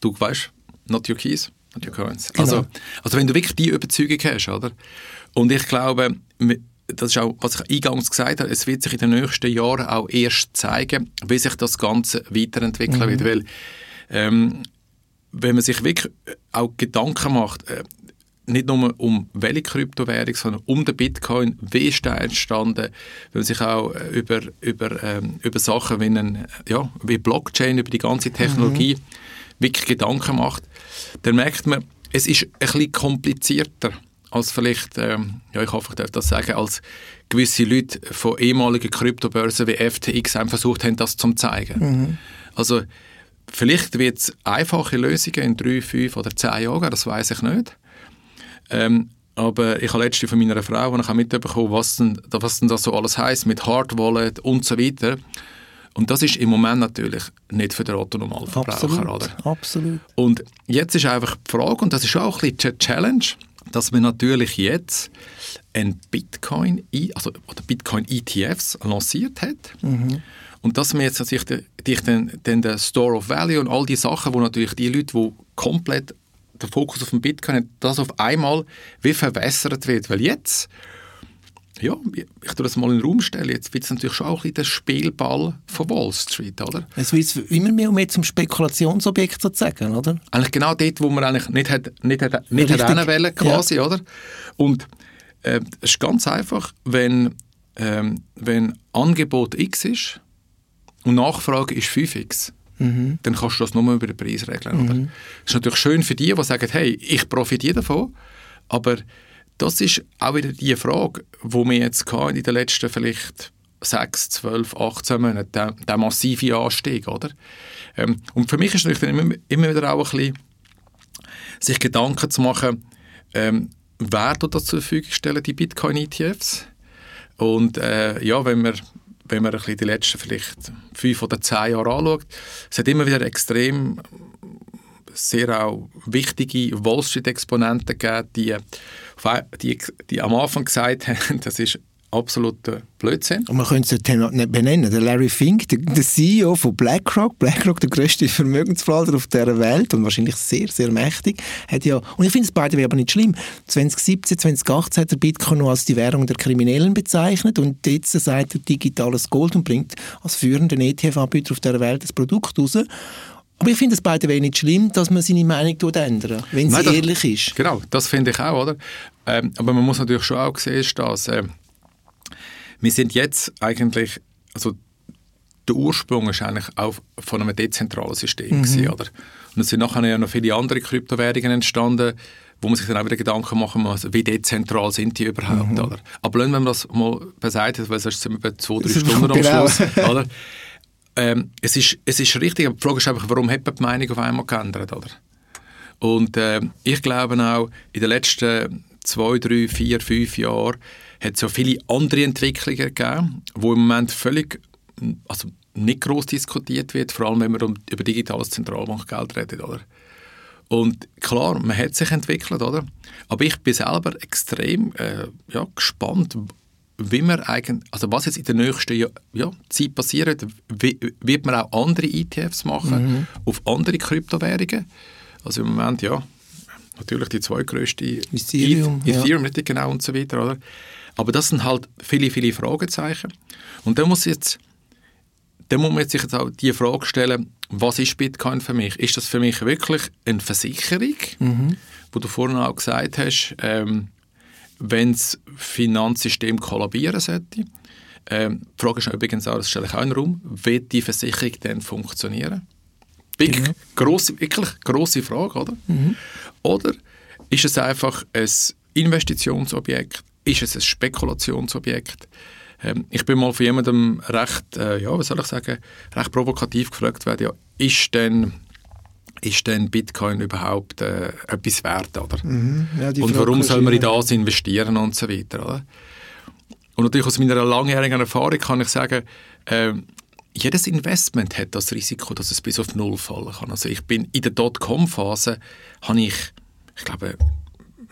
du weißt, not your keys, not your coins. Genau. Also, also wenn du wirklich die Überzeugung hast, oder? Und ich glaube, das ist auch, was ich eingangs gesagt habe, es wird sich in den nächsten Jahren auch erst zeigen, wie sich das Ganze weiterentwickeln mhm. wird. Weil, ähm, wenn man sich wirklich auch Gedanken macht, äh, nicht nur um welche Kryptowährung, sondern um den Bitcoin, wie ist der entstanden, wenn man sich auch äh, über, über, ähm, über Sachen wie, einen, ja, wie Blockchain, über die ganze Technologie mhm. wirklich Gedanken macht, dann merkt man, es ist ein bisschen komplizierter als vielleicht, ähm, ja, ich hoffe, ich darf das sagen, als gewisse Leute von ehemaligen Kryptobörsen wie FTX haben versucht haben, das zu zeigen. Mhm. Also vielleicht wird es einfache Lösungen in drei, fünf oder zehn Jahren, das weiß ich nicht. Ähm, aber ich habe letztens von meiner Frau und ich habe mitbekommen, was denn, was denn das so alles heißt mit Hard Wallet und so weiter. Und das ist im Moment natürlich nicht für den Otto-Normalverbraucher. Absolut, oder? absolut. Und jetzt ist einfach die Frage, und das ist auch ein bisschen die Challenge, dass man natürlich jetzt ein Bitcoin, also oder Bitcoin ETFs lanciert hat. Mhm. Und dass man jetzt den, den, den, den Store of Value und all die Sachen, wo natürlich die Leute, die komplett den Fokus auf den Bitcoin haben, das auf einmal wie verwässert wird. Weil jetzt ja, ich tue das mal in den Raum stellen, jetzt wird es natürlich schon auch ein der Spielball von Wall Street, oder? Es wird immer mehr und mehr zum Spekulationsobjekt sozusagen, oder? Eigentlich genau dort, wo man eigentlich nicht hat, nicht hat, nicht Richtig. hat wollen, quasi, ja. oder? Und äh, es ist ganz einfach, wenn, ähm, wenn Angebot X ist und Nachfrage ist 5X, mhm. dann kannst du das nur über den Preis regeln, mhm. oder? Das ist natürlich schön für die, die sagen, hey, ich profitiere davon, aber das ist auch wieder die Frage, wo wir jetzt in den letzten vielleicht 6, 12, 18 Monaten, der, der massive Anstieg, oder? Ähm, und für mich ist es immer, immer wieder auch ein bisschen, sich Gedanken zu machen, ähm, wer tut das zur Verfügung stellen, die Bitcoin-ETFs? Und äh, ja, wenn man wenn man ein bisschen die letzten vielleicht fünf oder zehn Jahre anschaut, es hat immer wieder extrem sehr auch wichtige Wall Street-Exponenten gegeben, die, die, die am Anfang gesagt haben, das ist absoluter Blödsinn. Und man könnte es nicht benennen. Der Larry Fink, der, der, CEO von BlackRock, BlackRock, der größte Vermögensverwalter auf der Welt und wahrscheinlich sehr, sehr mächtig, hat ja, und ich finde es beide aber nicht schlimm, 2017, 2018 hat der Bitcoin noch als die Währung der Kriminellen bezeichnet und jetzt sagt er digitales Gold und bringt als führender ETF-Anbieter auf der Welt das Produkt raus. Aber ich finde es beide nicht schlimm, dass man seine Meinung ändert, wenn sie Nein, ehrlich ist. Genau, das finde ich auch, oder? Ähm, aber man muss natürlich schon auch sehen, dass äh, wir sind jetzt eigentlich, also der Ursprung ist eigentlich auch von einem dezentralen System mhm. gewesen, oder? Und es sind nachher ja noch viele andere Kryptowährungen entstanden, wo man sich dann auch wieder Gedanken machen muss, wie dezentral sind die überhaupt, mhm. oder? Aber wenn man das mal beiseite, weil sonst sind wir bei zwei, drei Stunden am genau. Schluss, oder? Ähm, es, ist, es ist richtig, aber die Frage ist einfach, warum hat man die Meinung auf einmal geändert, oder? Und äh, ich glaube auch, in den letzten zwei, drei, vier, fünf Jahren hat es so viele andere Entwicklungen gegeben, die im Moment völlig, also nicht groß diskutiert wird, vor allem wenn man um, über digitales Zentralbankgeld redet, oder? Und klar, man hat sich entwickelt, oder? Aber ich bin selber extrem äh, ja, gespannt, wie man eigentlich, also was jetzt in der nächsten ja, Zeit passiert, wie, wird man auch andere ETFs machen mhm. auf andere Kryptowährungen. Also im Moment, ja, natürlich die zweitgrößte Ethereum, Ethereum ja. genau und so weiter, oder? Aber das sind halt viele, viele Fragezeichen. Und da muss jetzt, da muss man sich jetzt auch die Frage stellen, was ist Bitcoin für mich? Ist das für mich wirklich eine Versicherung, mhm. wo du vorhin auch gesagt hast, ähm, wenn das Finanzsystem kollabieren sollte? Ähm, die Frage ist übrigens auch, das stelle ich auch in den Raum, wird die Versicherung dann funktionieren? Big, genau. grosse, wirklich grosse Frage, oder? Mhm. Oder ist es einfach ein Investitionsobjekt? Ist es ein Spekulationsobjekt? Ähm, ich bin mal von jemandem recht, äh, ja, was soll ich sagen, recht provokativ gefragt worden, ja, ist denn ist denn Bitcoin überhaupt äh, etwas wert, oder? Mhm, ja, und warum soll man in das investieren und so weiter, oder? Und natürlich aus meiner langjährigen Erfahrung kann ich sagen, äh, jedes Investment hat das Risiko, dass es bis auf Null fallen kann. Also ich bin in der Dotcom-Phase, habe ich, ich glaube,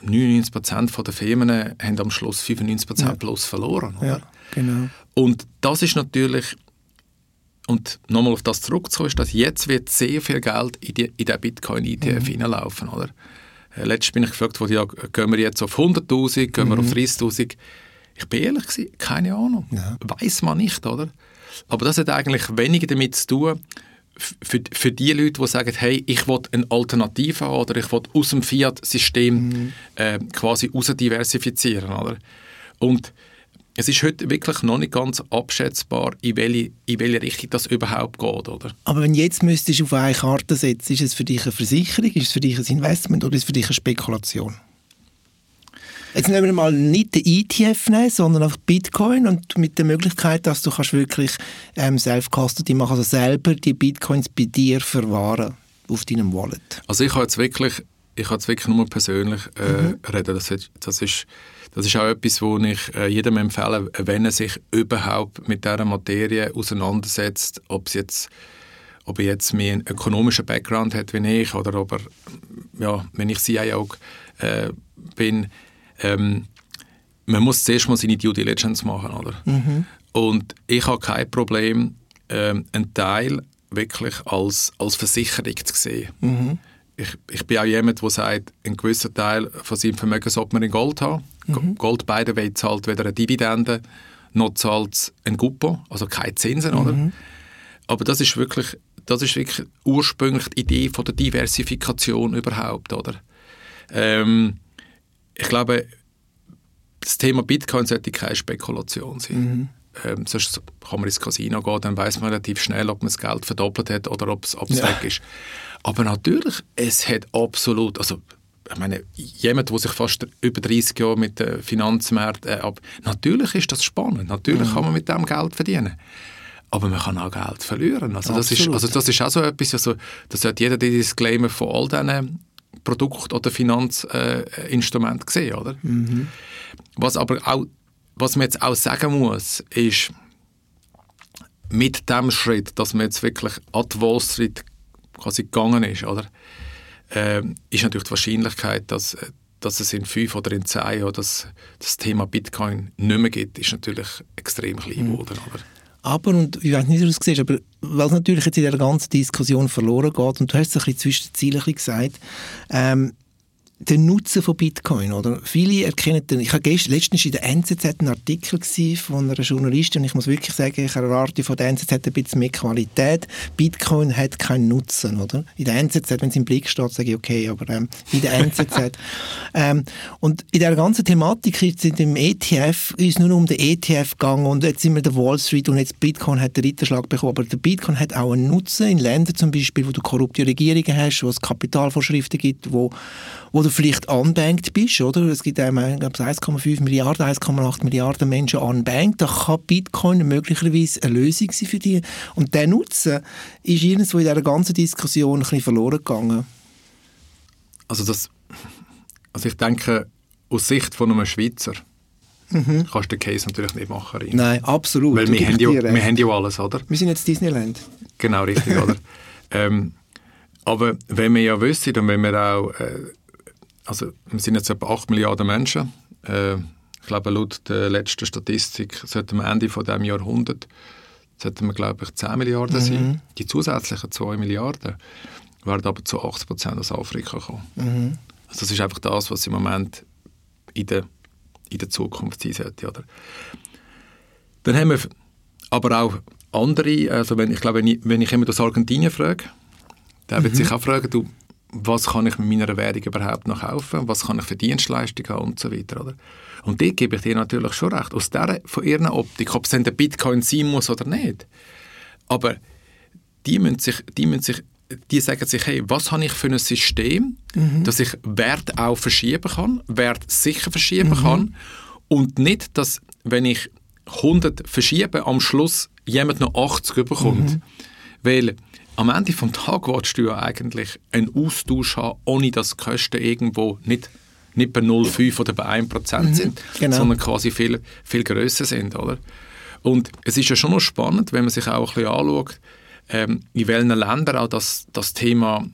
99% der Firmen haben am Schluss 95% ja. plus verloren. Oder? Ja, genau. Und das ist natürlich, und nochmal auf das zurückzukommen, ist, dass jetzt wird sehr viel Geld in, die, in den Bitcoin-ETF mhm. hineinlaufen. Oder? Äh, letztens bin ich gefragt worden, ja, gehen wir jetzt auf 100'000, gehen mhm. wir auf 30'000? Ich bin ehrlich gewesen, keine Ahnung. Ja. Weiß man nicht, oder? Aber das hat eigentlich weniger damit zu tun, für, für die Leute, die sagen, hey, ich will eine Alternative haben oder ich will aus dem Fiat-System mhm. äh, quasi diversifizieren, oder? Und es ist heute wirklich noch nicht ganz abschätzbar, in welche, in welche Richtung das überhaupt geht, oder? Aber wenn jetzt müsstest du auf eine Karte setzen, ist es für dich eine Versicherung, ist es für dich ein Investment oder ist es für dich eine Spekulation? Jetzt nehmen wir mal nicht den ETF nehmen, sondern einfach Bitcoin und mit der Möglichkeit, dass du kannst wirklich ähm, Self-Custody machen, also selber die Bitcoins bei dir verwahren auf deinem Wallet. Also ich habe jetzt wirklich, ich habe jetzt wirklich nur persönlich äh, mhm. reden. Das ist, das ist das ist auch etwas, wo ich äh, jedem empfehle, wenn er sich überhaupt mit dieser Materie auseinandersetzt, ob es jetzt ob er jetzt mehr einen ökonomischen Background hat wie ich oder ob er, ja, wenn ich CIO äh, bin, ähm, man muss zuerst mal seine Due Diligence machen, oder? Mhm. Und ich habe kein Problem, ähm, einen Teil wirklich als, als Versicherung zu sehen. Mhm. Ich, ich bin auch jemand, der sagt, ein gewisser Teil von seinem Vermögen sollte man in Gold haben. Mhm. Gold beide zahlt weder eine Dividende, noch zahlt ein Guppo, also keine Zinsen, mhm. oder? Aber das ist wirklich, das ist wirklich ursprünglich die Idee von der Diversifikation überhaupt, oder? Ähm, ich glaube, das Thema Bitcoin sollte keine Spekulation sein. Mhm. Ähm, sonst kann man ins Casino gehen, dann weiß man relativ schnell, ob man das Geld verdoppelt hat oder ob es ja. weg ist. Aber natürlich, es hat absolut, also ich meine, jemand, der sich fast über 30 Jahre mit den Finanzmärkten, äh, ab, natürlich ist das spannend, natürlich mhm. kann man mit dem Geld verdienen. Aber man kann auch Geld verlieren. Also das, ist, also das ist auch so etwas, also, das hat jeder die Disclaimer von all diesen Produkt- oder Finanzinstrument gesehen, oder? Mhm. Was aber auch, was man jetzt auch sagen muss, ist, mit dem Schritt, dass man jetzt wirklich an die Wall Street quasi gegangen ist, oder? Äh, ist natürlich die Wahrscheinlichkeit, dass, dass es in fünf oder in zehn Jahren das, das Thema Bitcoin nicht mehr gibt, ist natürlich extrem klein geworden. Mhm. Oder? Aber, und ich weiß nicht, wie du es siehst, aber weil es natürlich jetzt in der ganzen Diskussion verloren geht, und du hast es ein bisschen zwischen den Zielen gesagt, ähm, den Nutzen von Bitcoin, oder? Viele erkennen den, ich habe gestern, letztens in der NZZ einen Artikel von einer Journalistin und ich muss wirklich sagen, ich erwarte von der NZZ ein bisschen mehr Qualität. Bitcoin hat keinen Nutzen, oder? In der NZZ, wenn es im Blick steht, sage ich okay, aber ähm, in der NZZ. ähm, und in der ganzen Thematik ist in dem ETF ist nur um den ETF gegangen und jetzt sind wir der Wall Street und jetzt Bitcoin hat den Ritterschlag bekommen, aber der Bitcoin hat auch einen Nutzen in Ländern zum Beispiel, wo du korrupte Regierungen hast, wo es Kapitalvorschriften gibt, wo, wo du vielleicht unbanked bist, oder? Es gibt ähm, 1,5 Milliarden, 1,8 Milliarden Menschen unbanked. Da kann Bitcoin möglicherweise eine Lösung sein für die. Und der Nutzen ist irgendwo in dieser ganzen Diskussion ein bisschen verloren gegangen. Also das, also ich denke, aus Sicht von einem Schweizer mhm. kannst du den Case natürlich nicht machen. Rein. Nein, absolut. Weil wir haben, ja, wir haben ja alles, oder? Wir sind jetzt Disneyland. Genau, richtig, oder? Ähm, aber wenn wir ja wissen und wenn wir auch, äh, also wir sind jetzt etwa 8 Milliarden Menschen, äh, ich glaube laut der letzten Statistik sollten wir Ende von diesem Jahrhundert sollten wir glaube ich 10 Milliarden mhm. sein. Die zusätzlichen 2 Milliarden werden aber zu 80 Prozent aus Afrika kommen. Mhm. Also das ist einfach das, was im Moment in der, in der Zukunft sein sollte. Oder? Dann haben wir aber auch andere, also wenn, ich glaube, wenn ich, wenn ich jemanden aus Argentinien frage, der mhm. wird sich auch fragen, du, was kann ich mit meiner Währung überhaupt noch kaufen, was kann ich für Dienstleistungen haben und so weiter. Oder? Und die gebe ich dir natürlich schon recht, aus der, von ihrer Optik, ob es dann der Bitcoin sein muss oder nicht. Aber die müssen sich, die müssen sich die sagen sich, hey, was habe ich für ein System, mhm. dass ich Wert auch verschieben kann, Wert sicher verschieben mhm. kann und nicht, dass, wenn ich 100 verschiebe, am Schluss jemand noch 80 bekommt. Mhm. Weil am Ende des Tages willst du ja eigentlich einen Austausch haben, ohne dass die Kosten irgendwo nicht, nicht bei 0,5 oder bei 1% mhm, sind, genau. sondern quasi viel, viel grösser sind. Oder? Und es ist ja schon noch spannend, wenn man sich auch ein bisschen anschaut, ähm, in welchen Ländern auch das, das Thema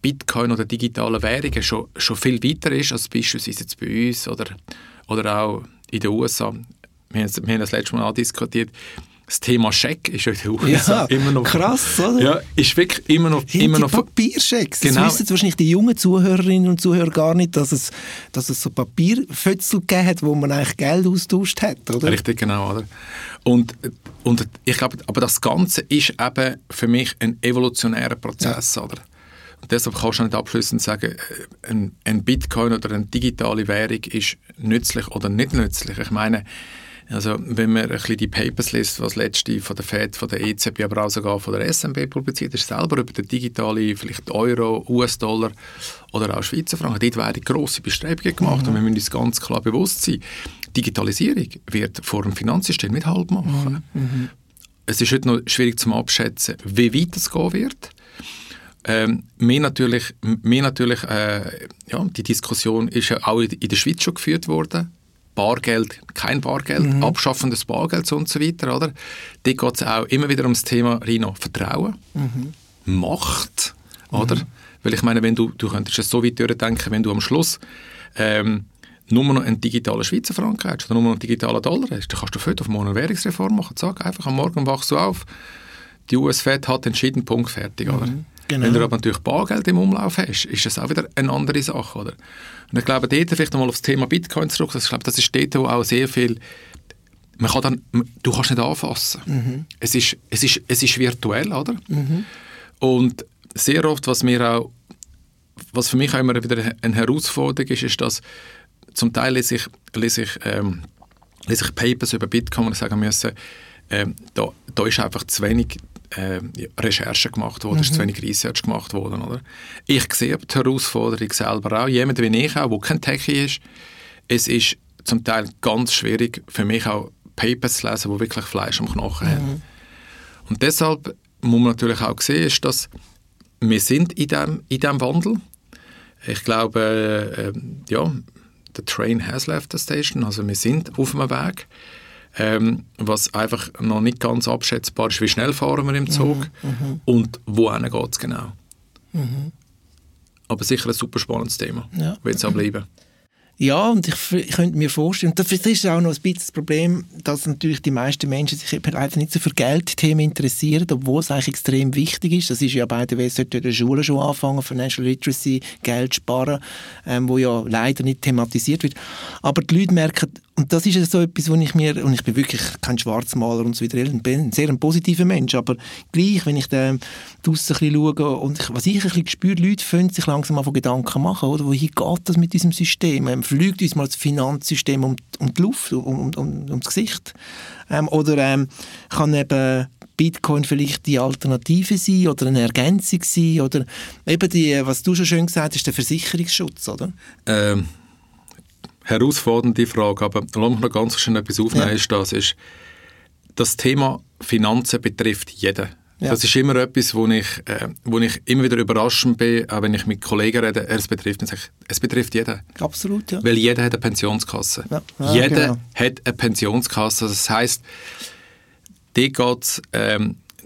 Bitcoin oder digitale Währungen schon, schon viel weiter ist als beispielsweise jetzt bei uns oder, oder auch in den USA. Wir haben, wir haben das letzte Mal auch diskutiert das Thema Scheck ist den USA ja, immer noch... krass, oder? Ja, ist wirklich immer noch... Hinti immer noch Papierschecks. Genau. Das wissen wahrscheinlich die jungen Zuhörerinnen und Zuhörer gar nicht, dass es, dass es so Papierfötzel gegeben hat, wo man eigentlich Geld austauscht hat, oder? Richtig, genau, oder? Und, und ich glaube, aber das Ganze ist eben für mich ein evolutionärer Prozess, ja. oder? Und deshalb kannst du nicht abschließend sagen, äh, ein, ein Bitcoin oder eine digitale Währung ist nützlich oder nicht nützlich. Ich meine, also wenn man ein bisschen die Papers liest, was letzte von der FED, von der EZB, aber auch sogar von der SMB publiziert ist, selber über den digitalen, vielleicht Euro, US-Dollar oder auch Schweizer Franken, dort werden grosse Bestrebungen gemacht mhm. und wir müssen uns ganz klar bewusst sein, Digitalisierung wird vor dem Finanzsystem nicht halb machen. Mhm. mhm. Es ist heute noch schwierig zu abschätzen, wie weit es gehen wird. Ähm, mir natürlich, mir natürlich äh, ja, die Diskussion ist ja auch in der Schweiz schon geführt worden Bargeld, kein Bargeld, mhm. Abschaffen des Bargelds und so weiter, oder? Da geht es auch immer wieder ums Thema, Rino, Vertrauen, mhm. Macht, oder? Mhm. Weil ich meine, wenn du, du könntest es so weit durchdenken, wenn du am Schluss ähm, nur noch einen digitalen Schweizer Franken hast oder nur noch einen digitalen Dollar hast, dann kannst du heute auf morgen eine Währungsreform machen. Sag einfach, am Morgen wachst du auf, die US-Fed hat entschieden, Punkt, fertig, oder? Genau. Wenn du aber natürlich Bargeld im Umlauf hast, ist das auch wieder eine andere Sache, oder? Und ich glaube, dort vielleicht nochmal auf das Thema Bitcoin zurück, ich glaube, das ist dort auch sehr viel, man kann dann, du kannst nicht anfassen. Mhm. Es, ist, es, ist, es ist virtuell, oder? Mhm. Und sehr oft, was mir auch, was für mich auch immer wieder eine Herausforderung ist, ist, dass zum Teil lese ich, lese ich, ähm, lese ich Papers über Bitcoin und sagen müssen, ähm, da, da ist einfach zu wenig äh, Recherche gemacht worden, mhm. ist zu wenig Research gemacht worden. Oder? Ich sehe die Herausforderung selber auch. Jemand wie ich auch, der kein Techie ist, es ist zum Teil ganz schwierig für mich auch Papers zu lesen, die wirklich Fleisch am Knochen mhm. haben. Und deshalb muss man natürlich auch sehen, ist, dass wir sind in diesem in dem Wandel. Ich glaube, äh, ja, the train has left the station, also wir sind auf dem Weg ähm, was einfach noch nicht ganz abschätzbar ist, wie schnell fahren wir im Zug mhm, mhm. und wohin geht es genau. Mhm. Aber sicher ein super spannendes Thema, ja. wird es auch bleiben. Ja, und ich, ich könnte mir vorstellen, das ist auch noch ein bisschen das Problem, dass natürlich die meisten Menschen sich einfach nicht so für Geldthemen interessieren, obwohl es eigentlich extrem wichtig ist. Das ist ja bei der in der Schule schon anfangen, Financial Literacy, Geld sparen, ähm, wo ja leider nicht thematisiert wird. Aber die Leute merken, und das ist so etwas, wo ich mir, und ich bin wirklich kein Schwarzmaler und so weiter, ich bin ein sehr positiver Mensch, aber gleich, wenn ich da draussen ein bisschen schaue und ich, was ich ein bisschen spüre, Leute fangen sich langsam an von Gedanken machen, oder? Wohin geht das mit diesem System? Ähm, fliegt uns mal das Finanzsystem um, um die Luft, um, um, um, um das Gesicht? Ähm, oder ähm, kann eben Bitcoin vielleicht die Alternative sein oder eine Ergänzung sein oder eben die, was du schon schön gesagt hast, der Versicherungsschutz, oder? Ähm herausfordernde Frage, aber lass mich noch ganz schnell etwas aufnehmen, ja. ist das, ist, das Thema Finanzen betrifft jeden. Ja. Das ist immer etwas, wo ich, äh, wo ich immer wieder überraschend bin, auch wenn ich mit Kollegen rede, es betrifft, dann sage ich, es betrifft jeden. Absolut, ja. Weil jeder hat eine Pensionskasse. Ja. Ja, jeder genau. hat eine Pensionskasse. Das heisst, dort geht es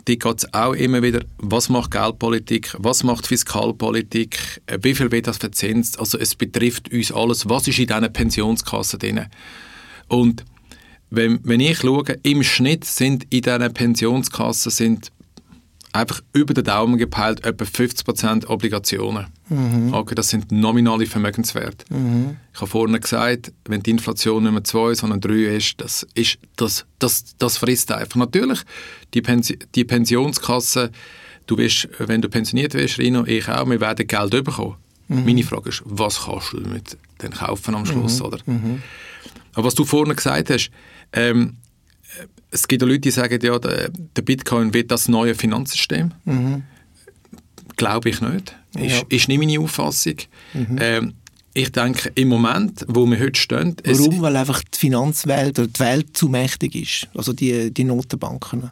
ähm, dort geht's auch immer wieder, was macht Geldpolitik, was macht Fiskalpolitik, äh, wie viel wird das verzinst. Also es betrifft uns alles, was ist in dieser Pensionskasse drin. Und wenn, wenn ich schaue, im Schnitt sind in diesen Pensionskassen sind einfach über den Daumen gepeilt etwa 50% Obligationen. Okay, das sind nominale Vermögenswerte. Ich habe vorhin gesagt, wenn die Inflation nicht mehr 2, sondern 3 ist, das, ist das, das, das frisst einfach. Natürlich, die, Pensi die Pensionskasse, du wirst, wenn du pensioniert wirst, Rino, ich auch, wir werden Geld bekommen. Meine Frage ist, was kannst du damit kaufen am Schluss, oder? Aber was du vorhin gesagt hast, ähm, es gibt ja Leute, die sagen, ja, der, der Bitcoin wird das neue Finanzsystem. Glaube ich nicht. Ist, Ja. ist nicht meine Auffassung. Ähm, ich denke, im Moment, wo wir heute stehen, Warum? Weil einfach die Finanzwelt oder die Welt zu mächtig ist. Also die, die Notenbanken.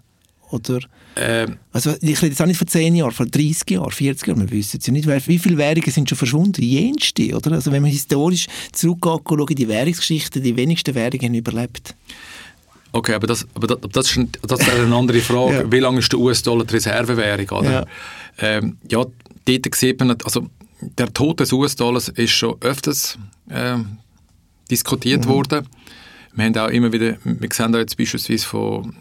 Oder, ähm, also ich rede jetzt auch nicht von 10 Jahren, von 30 Jahren, 40 Jahren, wir wissen es ja nicht. Wie viele Währungen sind schon verschwunden? Jenste, oder? Also wenn man historisch zurückgeht, schaut, die Währungsgeschichte, die wenigsten Währungen haben überlebt. Okay, aber das, aber das, das, ist, das ist eine andere Frage. Ja. Wie lange ist der US-Dollar die Reservewährung? Oder? Ja. Ähm, ja, dort sieht man, also der Tod des US-Dollars ist schon öfters ähm, diskutiert worden. Wir haben auch immer wieder, wir sehen da jetzt beispielsweise von,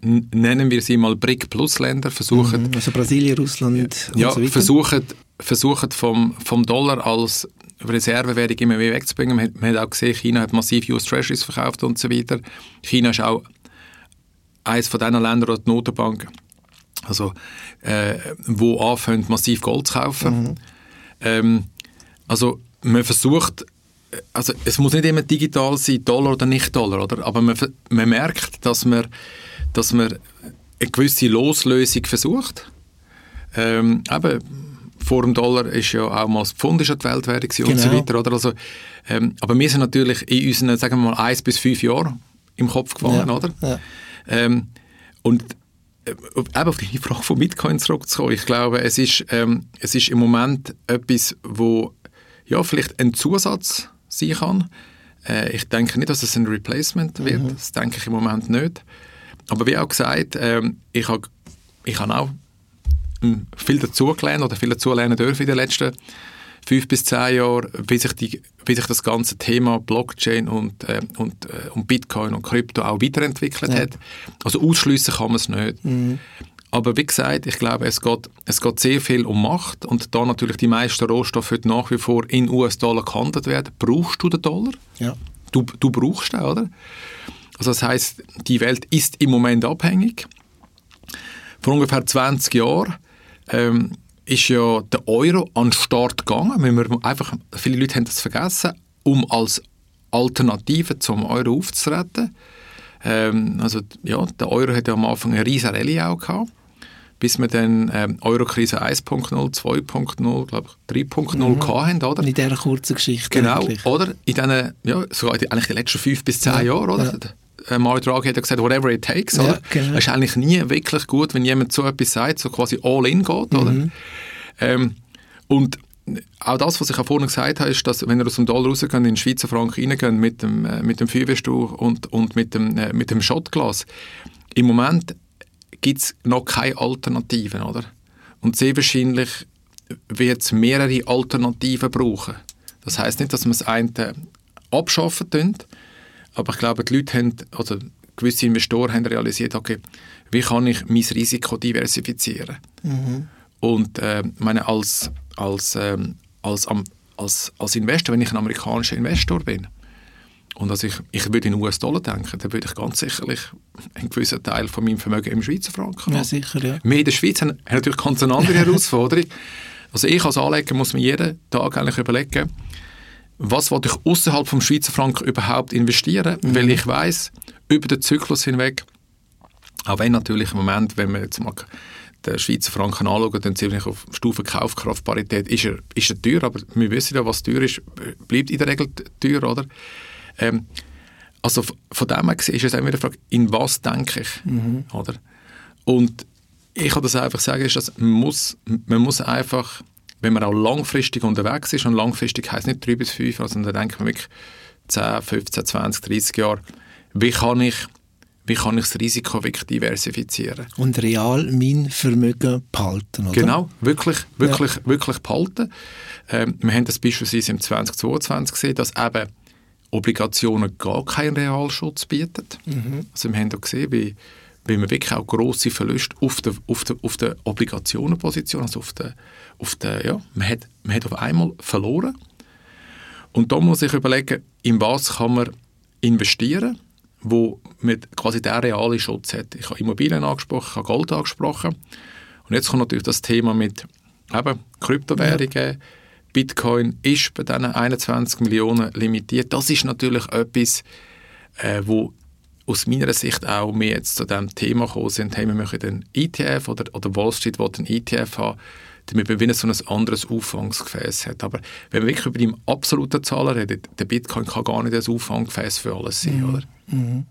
nennen wir sie mal BRIC-Plus-Länder, versuchen, Also Brasilien, Russland ja, und so weiter. versuchen, versuchen vom, vom Dollar als Reservewährung immer mehr wegzubringen. Man hat, man hat auch gesehen, China hat massiv US Treasuries verkauft und so weiter. China ist auch eines von diesen Ländern, wo die Notenbank also, äh, wo anfängt, massiv Gold zu kaufen. Ähm, also man versucht, äh, also es muss nicht immer digital sein, Dollar oder nicht Dollar, oder? aber man, man merkt, dass man, dass man eine gewisse Loslösung versucht. Ähm, eben, vor dem Dollar ist ja auch mal das Pfund ist ja die Weltwährung gewesen und so Genau. weiter. Oder? Also, ähm, aber wir sind natürlich in unseren, sagen wir mal, eins bis fünf Jahren im Kopf gefangen, Ja, oder? ja. Ähm, und äh, eben auf die Frage von Bitcoin zurückzukommen, ich glaube, es ist, ähm, es ist im Moment etwas, wo ja, vielleicht ein Zusatz sein kann. Äh, ich denke nicht, dass es ein Replacement wird, das denke ich im Moment nicht. Aber wie auch gesagt, ähm, ich habe ich hab auch viel dazugelernt oder viel dazulernen dürfen in den letzten fünf bis zehn Jahren, wie sich, die, wie sich das ganze Thema Blockchain und, äh, und, äh, und Bitcoin und Krypto auch weiterentwickelt Ja. hat. Also ausschliessen kann man es nicht. Aber wie gesagt, ich glaube, es geht, es geht sehr viel um Macht und da natürlich die meisten Rohstoffe heute nach wie vor in US-Dollar gehandelt werden, brauchst du den Dollar? Ja. Du, du brauchst den, oder? Also das heißt, die Welt ist im Moment abhängig. Vor ungefähr 20 Jahren ähm, ist ja der Euro an den Start gegangen. Wenn wir einfach, viele Leute haben das vergessen, um als Alternative zum Euro aufzutreten. Ähm, also ja, der Euro hat ja am Anfang eine riesige Rallye auch gehabt, bis wir dann ähm, Eurokrise 1.0, 2.0, glaube ich 3.0 mhm. hatten, oder? In dieser kurzen Geschichte. Genau, eigentlich. oder? In diesen, ja, sogar die, eigentlich die letzten fünf bis zehn Ja, Jahren, oder? ja. Der Mario Draghi hat ja gesagt, whatever it takes, Ja, oder? genau. Es ist eigentlich nie wirklich gut, wenn jemand so etwas sagt, so quasi all in geht, oder? Mhm. Ähm, und auch das, was ich auch vorhin gesagt habe, ist, dass wenn ihr aus dem Dollar rausgeht, in den Schweizer Franken reingeht, mit dem, äh, mit dem Feuerwehrstuhl und, und mit dem, äh, mit dem Shotglas, im Moment gibt es noch keine Alternativen, oder? Und sehr wahrscheinlich wird es mehrere Alternativen brauchen. Das heißt nicht, dass man das eine abschaffen tun, aber ich glaube, die Leute haben, oder gewisse Investoren haben realisiert, okay, wie kann ich mein Risiko diversifizieren? Und äh, meine, als, als, ähm, als, als, als Investor, wenn ich ein amerikanischer Investor bin, und also ich, ich würde in US-Dollar denken, dann würde ich ganz sicherlich einen gewissen Teil von meinem Vermögen im Schweizer Franken Ja, haben. sicher, ja. Wir in der Schweiz haben, haben natürlich ganz eine andere Herausforderung. Also ich als Anleger muss mir jeden Tag eigentlich überlegen, was will ich außerhalb vom Schweizer Franken überhaupt investieren, weil ich weiß über den Zyklus hinweg, auch wenn natürlich im Moment, wenn wir jetzt mal den Schweizer Franken anschauen, dann ziemlich auf Stufe Kaufkraftparität, ist er, ist er teuer, aber wir wissen ja, was teuer ist, bleibt in der Regel teuer, oder? Ähm, also von dem her gesehen ist es auch wieder die Frage, in was denke ich, oder? Und ich kann das einfach sagen, ist, dass man muss, man muss einfach, wenn man auch langfristig unterwegs ist, und langfristig heisst nicht drei bis fünf, also da denkt man wirklich 10, 15, 20, 30 Jahre, wie kann ich wie kann ich das Risiko wirklich diversifizieren. Und real mein Vermögen behalten, oder? Genau, wirklich, wirklich, ja. wirklich behalten. Ähm, wir haben das beispielsweise im 2022 gesehen, dass eben Obligationen gar keinen Realschutz bieten. Mhm. Also wir haben auch gesehen, wie, wie man wirklich auch grosse Verluste auf der, auf der, auf der Obligationenposition, also auf der, auf der, ja, man hat, man hat auf einmal verloren. Und da muss ich überlegen, in was kann man investieren wo mit quasi der reale Schutz hat. Ich habe Immobilien angesprochen, ich habe Gold angesprochen. Und jetzt kommt natürlich das Thema mit eben, Kryptowährungen. Bitcoin ist bei diesen 21 Millionen limitiert. Das ist natürlich etwas, äh, wo aus meiner Sicht auch wir jetzt zu diesem Thema gekommen sind, hey, wir möchten einen ETF oder, oder Wall Street will einen ETF haben, damit man wieder so ein anderes Auffangsgefäß hat. Aber wenn wir wirklich über die absoluten Zahlen reden, der Bitcoin kann gar nicht das Auffanggefäß für alles sein, mhm. oder? Mhm.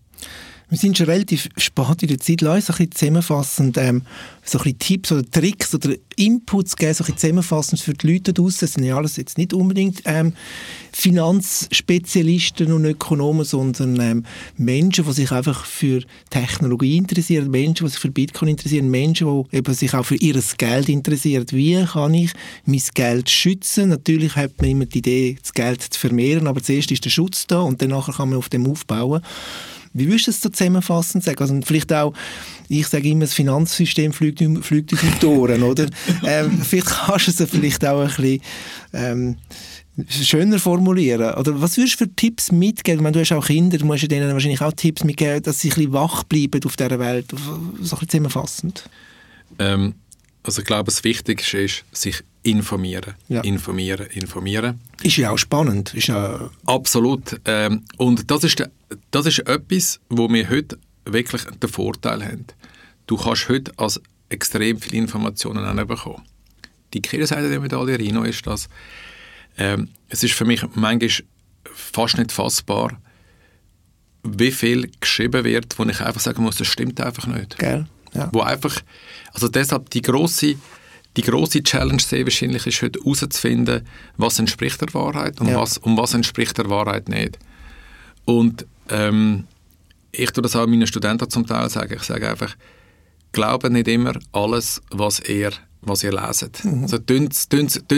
Wir sind schon relativ spät in der Zeit. Lass uns ein bisschen zusammenfassend ähm, so ein Tipps oder Tricks oder Inputs geben, so ein bisschen zusammenfassend für die Leute draussen. Das sind ja alles jetzt nicht unbedingt ähm, Finanzspezialisten und Ökonomen, sondern ähm, Menschen, die sich einfach für Technologie interessieren, Menschen, die sich für Bitcoin interessieren, Menschen, die eben sich auch für ihr Geld interessieren. Wie kann ich mein Geld schützen? Natürlich hat man immer die Idee, das Geld zu vermehren, aber zuerst ist der Schutz da und danach kann man auf dem aufbauen. Wie würdest du das so zusammenfassend sagen? Also vielleicht auch, ich sage immer, das Finanzsystem fliegt, fliegt uns um die Ohren, oder? ähm, vielleicht kannst du es vielleicht auch ein bisschen ähm, schöner formulieren. Oder was würdest du für Tipps mitgeben? Ich meine, du hast auch Kinder, du musst denen wahrscheinlich auch Tipps mitgeben, dass sie ein bisschen wach bleiben auf dieser Welt. So ein bisschen zusammenfassend. Ähm, also ich glaube, das Wichtigste ist, sich informieren. Ja. Informieren, informieren. Ist ja auch spannend. Ist ja Absolut. Ähm, und das ist, das ist etwas, wo wir heute wirklich den Vorteil haben. Du kannst heute als extrem viele Informationen bekommen. Die Kehrseite der Medaille Rino ist dass ähm, es ist für mich manchmal fast nicht fassbar, wie viel geschrieben wird, wo ich einfach sagen muss, das stimmt einfach nicht. Gell? Ja. Wo einfach, also deshalb die große die große Challenge sehr wahrscheinlich ist heute herauszufinden, was entspricht der Wahrheit und, ja. was, und was entspricht der Wahrheit nicht. Und ähm, ich tue das auch meinen Studenten zum Teil sagen. Ich sage einfach, glaube nicht immer alles, was ihr, was ihr leset. Mhm. Also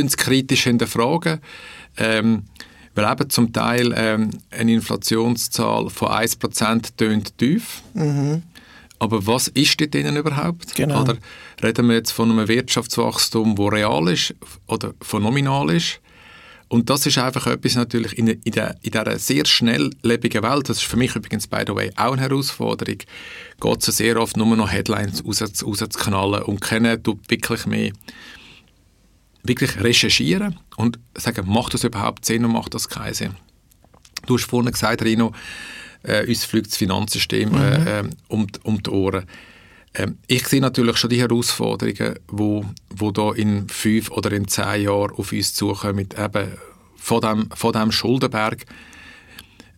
es kritisch hinterfragen. Ähm, weil eben zum Teil ähm, eine Inflationszahl von 1% tönt tief. Mhm. Aber was ist dort drinnen überhaupt? Genau. Oder reden wir jetzt von einem Wirtschaftswachstum, das real ist oder von nominal ist? Und das ist einfach etwas natürlich in, in, der, in dieser sehr schnelllebigen Welt, das ist für mich übrigens, by the way, auch eine Herausforderung, geht es sehr oft nur noch Headlines raus, rauszuknallen und kennen tut wirklich mehr wirklich recherchieren und sagen, macht das überhaupt Sinn und macht das keinen Sinn? Du hast vorhin gesagt, Rino, äh, uns fliegt das Finanzsystem mhm. äh, um, um die Ohren. Ähm, ich sehe natürlich schon die Herausforderungen, wo, wo da in fünf oder in zehn Jahren auf uns zukommen, eben von dem, von dem Schuldenberg.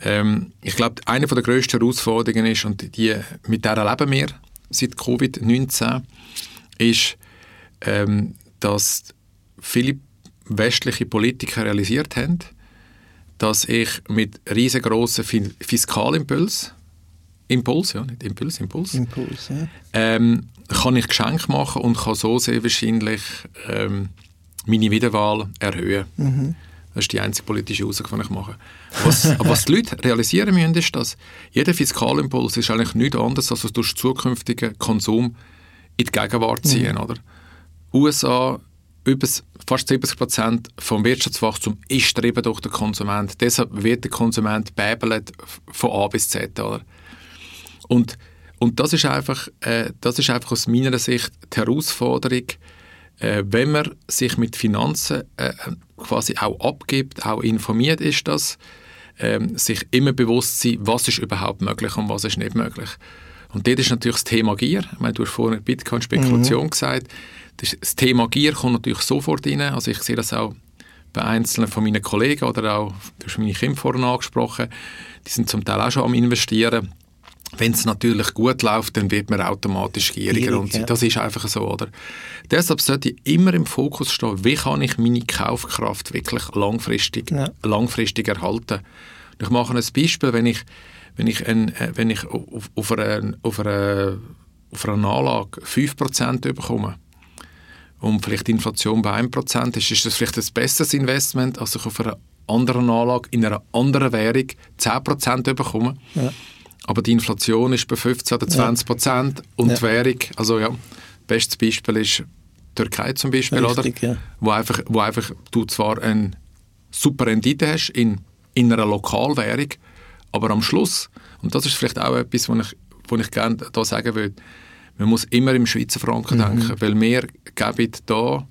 Ähm, ich glaube, eine der grössten Herausforderungen ist, und die, mit der leben wir seit Covid-19, ist, ähm, dass viele westliche Politiker realisiert haben, dass ich mit riesengroßen Fiskalimpuls, Impuls, ja, nicht Impuls, Impuls, Impuls ja. ähm, kann ich Geschenke machen und kann so sehr wahrscheinlich ähm, meine Wiederwahl erhöhen. Mhm. Das ist die einzige politische Aussage, die ich mache. Was, aber was die Leute realisieren müssen, ist, dass jeder Fiskalimpuls ist eigentlich nichts anderes, als durch zukünftigen Konsum in die Gegenwart ziehen. Mhm. Oder? USA über fast 70 Prozent vom Wirtschaftswachstum ist getrieben durch den Konsument. Deshalb wird der Konsument bäbelt von A bis Z. Oder? Und, und das, ist einfach, äh, das ist einfach aus meiner Sicht die Herausforderung, äh, wenn man sich mit Finanzen äh, quasi auch abgibt, auch informiert ist das, ähm, sich immer bewusst sein, was ist überhaupt möglich und was ist nicht möglich. Und dort ist natürlich das Thema Gier. Ich meine, du hast vorhin Bitcoin-Spekulation mhm. gesagt das Thema Gier kommt natürlich sofort rein. Also ich sehe das auch bei einzelnen von meinen Kollegen oder auch, du hast meine Kinder vorhin angesprochen, die sind zum Teil auch schon am investieren. Wenn es natürlich gut läuft, dann wird man automatisch gieriger. Gierig, und so. ja. Das ist einfach so, oder? Deshalb sollte immer im Fokus stehen, wie kann ich meine Kaufkraft wirklich langfristig, Ja. langfristig erhalten. Und ich mache ein Beispiel, wenn ich, wenn ich, ein, äh, wenn ich auf, auf, einer, auf, einer, auf einer Anlage 5% bekomme und vielleicht die Inflation bei 1% ist, ist das vielleicht ein besseres Investment, als ich auf einer anderen Anlage in einer anderen Währung 10% bekomme. Ja. Aber die Inflation ist bei 15 oder 20 Prozent und Ja. die Währung, also ja, bestes Beispiel ist Türkei zum Beispiel, Richtig, oder? ja. Wo einfach, wo einfach du zwar eine super Rendite hast in, in einer Lokalwährung, aber am Schluss, und das ist vielleicht auch etwas, was ich, ich gerne da sagen würde, man muss immer im Schweizer Franken denken, weil wir geben da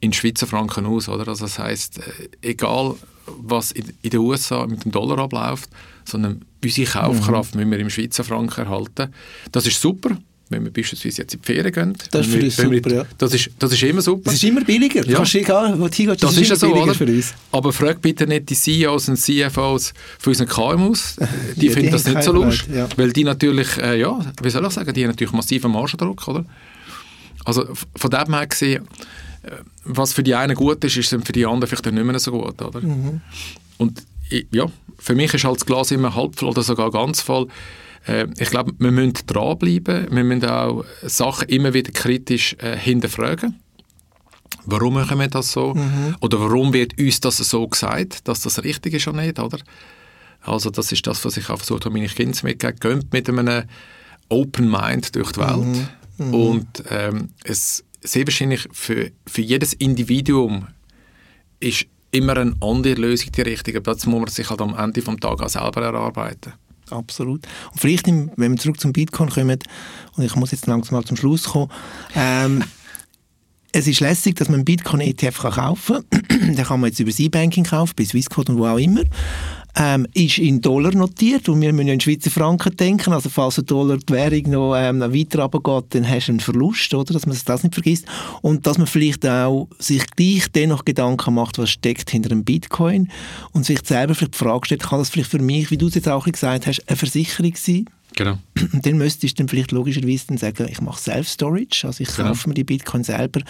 in Schweizer Franken aus, oder? Also das heißt, egal was in, in den USA mit dem Dollar abläuft, sondern unsere Kaufkraft müssen wir im Schweizer Franken erhalten. Das ist super, wenn wir beispielsweise jetzt in die Ferien gehen. Das ist für uns wir- super, ja. Das ist, das ist immer super. Es ist immer billiger. Du Ja. kannst egal, wo du hingehst, das, Das ist ja immer so, billiger oder? für uns. Aber frag bitte nicht die CEOs und CFOs von unseren KMUs. Die Ja, finden die das nicht so lustig. Ja. Weil die natürlich, äh, ja, wie soll ich sagen, die haben natürlich massiven Margendruck, oder? Also von dem her gesehen, was für die einen gut ist, ist für die anderen vielleicht dann nicht mehr so gut, oder? Mhm. Und ja, für mich ist halt das Glas immer halb voll oder sogar ganz voll. Äh, ich glaube, wir müssen dranbleiben, wir müssen auch Sachen immer wieder kritisch äh, hinterfragen. Warum machen wir das so? Oder warum wird uns das so gesagt, dass das richtig ist oder nicht, oder? Also das ist das, was ich auch versucht habe, meine Kinder mitzugeben. Geht mit einem Open Mind durch die Welt. Und ähm, es sehr wahrscheinlich für, für jedes Individuum ist immer eine andere Lösung die richtige. Aber das muss man sich halt am Ende des Tages selber erarbeiten. Absolut. Und vielleicht, wenn wir zurück zum Bitcoin kommen, und ich muss jetzt langsam mal zum Schluss kommen, ähm, es ist lässig, dass man Bitcoin-ETF kaufen kann. Den kann man jetzt über das E-Banking kaufen, bei Swissquote und wo auch immer. Ähm, ist in Dollar notiert und wir müssen ja in Schweizer Franken denken. Also falls der Dollar die Währung noch, ähm, noch weiter runtergeht, dann hast du einen Verlust, oder? dass man das nicht vergisst. Und dass man vielleicht auch sich gleich dennoch Gedanken macht, was steckt hinter einem Bitcoin und sich selber vielleicht die Frage stellt, kann das vielleicht für mich, wie du es jetzt auch gesagt hast, eine Versicherung sein? Genau. Und dann müsstest du dann vielleicht logischerweise dann sagen, ich mache Self-Storage, also ich Genau. kaufe mir die Bitcoin selber.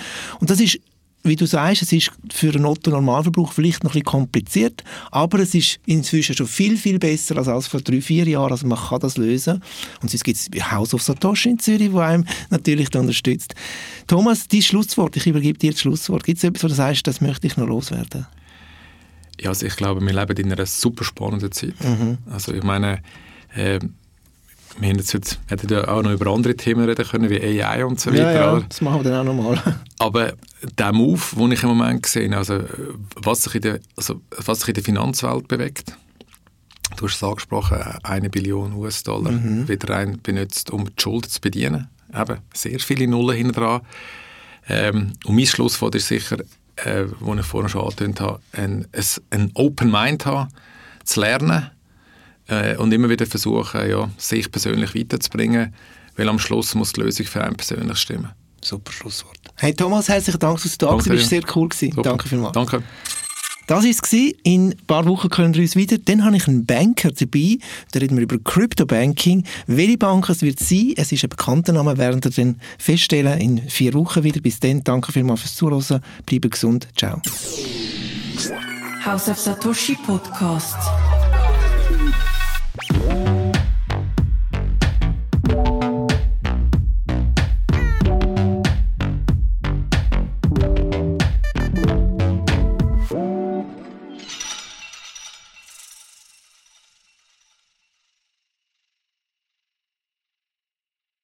Und das ist, wie du sagst, es ist für einen Otto-Normalverbrauch vielleicht noch ein bisschen kompliziert, aber es ist inzwischen schon viel, viel besser als, als vor drei, vier Jahren. Also man kann das lösen. Und sonst gibt es House of Satoshi in Zürich, wo einem natürlich unterstützt. Thomas, dein Schlusswort, ich übergebe dir das Schlusswort. Gibt es etwas, wo du sagst, das möchte ich noch loswerden? Ja, also ich glaube, wir leben in einer super spannenden Zeit. Mhm. Also ich meine, äh, wir haben jetzt heute, hätten ja auch noch über andere Themen reden können, wie AI und so weiter. oder? das machen wir dann auch nochmal. Aber der Move, den ich im Moment sehe, also was sich in der, also was sich in der Finanzwelt bewegt, du hast es angesprochen, eine Billion US-Dollar wird rein benutzt, um die Schulden zu bedienen. Eben, sehr viele Nullen hinten dran. Ähm, und mein Schlusswort ist sicher, äh, wo ich vorhin schon angetönt habe, ein, ein, ein Open Mind haben, zu lernen äh, und immer wieder versuchen, ja, sich persönlich weiterzubringen, weil am Schluss muss die Lösung für einen persönlich stimmen. Super Schlusswort. Hey Thomas, herzlichen Dank, dass du da warst. Das war sehr cool. Gewesen. Super. Danke vielmals. Danke. Das war es. In ein paar Wochen können wir uns wieder. Dann habe ich einen Banker dabei. Da reden wir über Crypto-Banking. Welche Bank es wird sein, es ist ein bekannter Name, werden wir dann feststellen in vier Wochen wieder. Bis dann, danke vielmals fürs Zuhören. Bleibe gesund. Ciao. House of Satoshi Podcast. Ooh.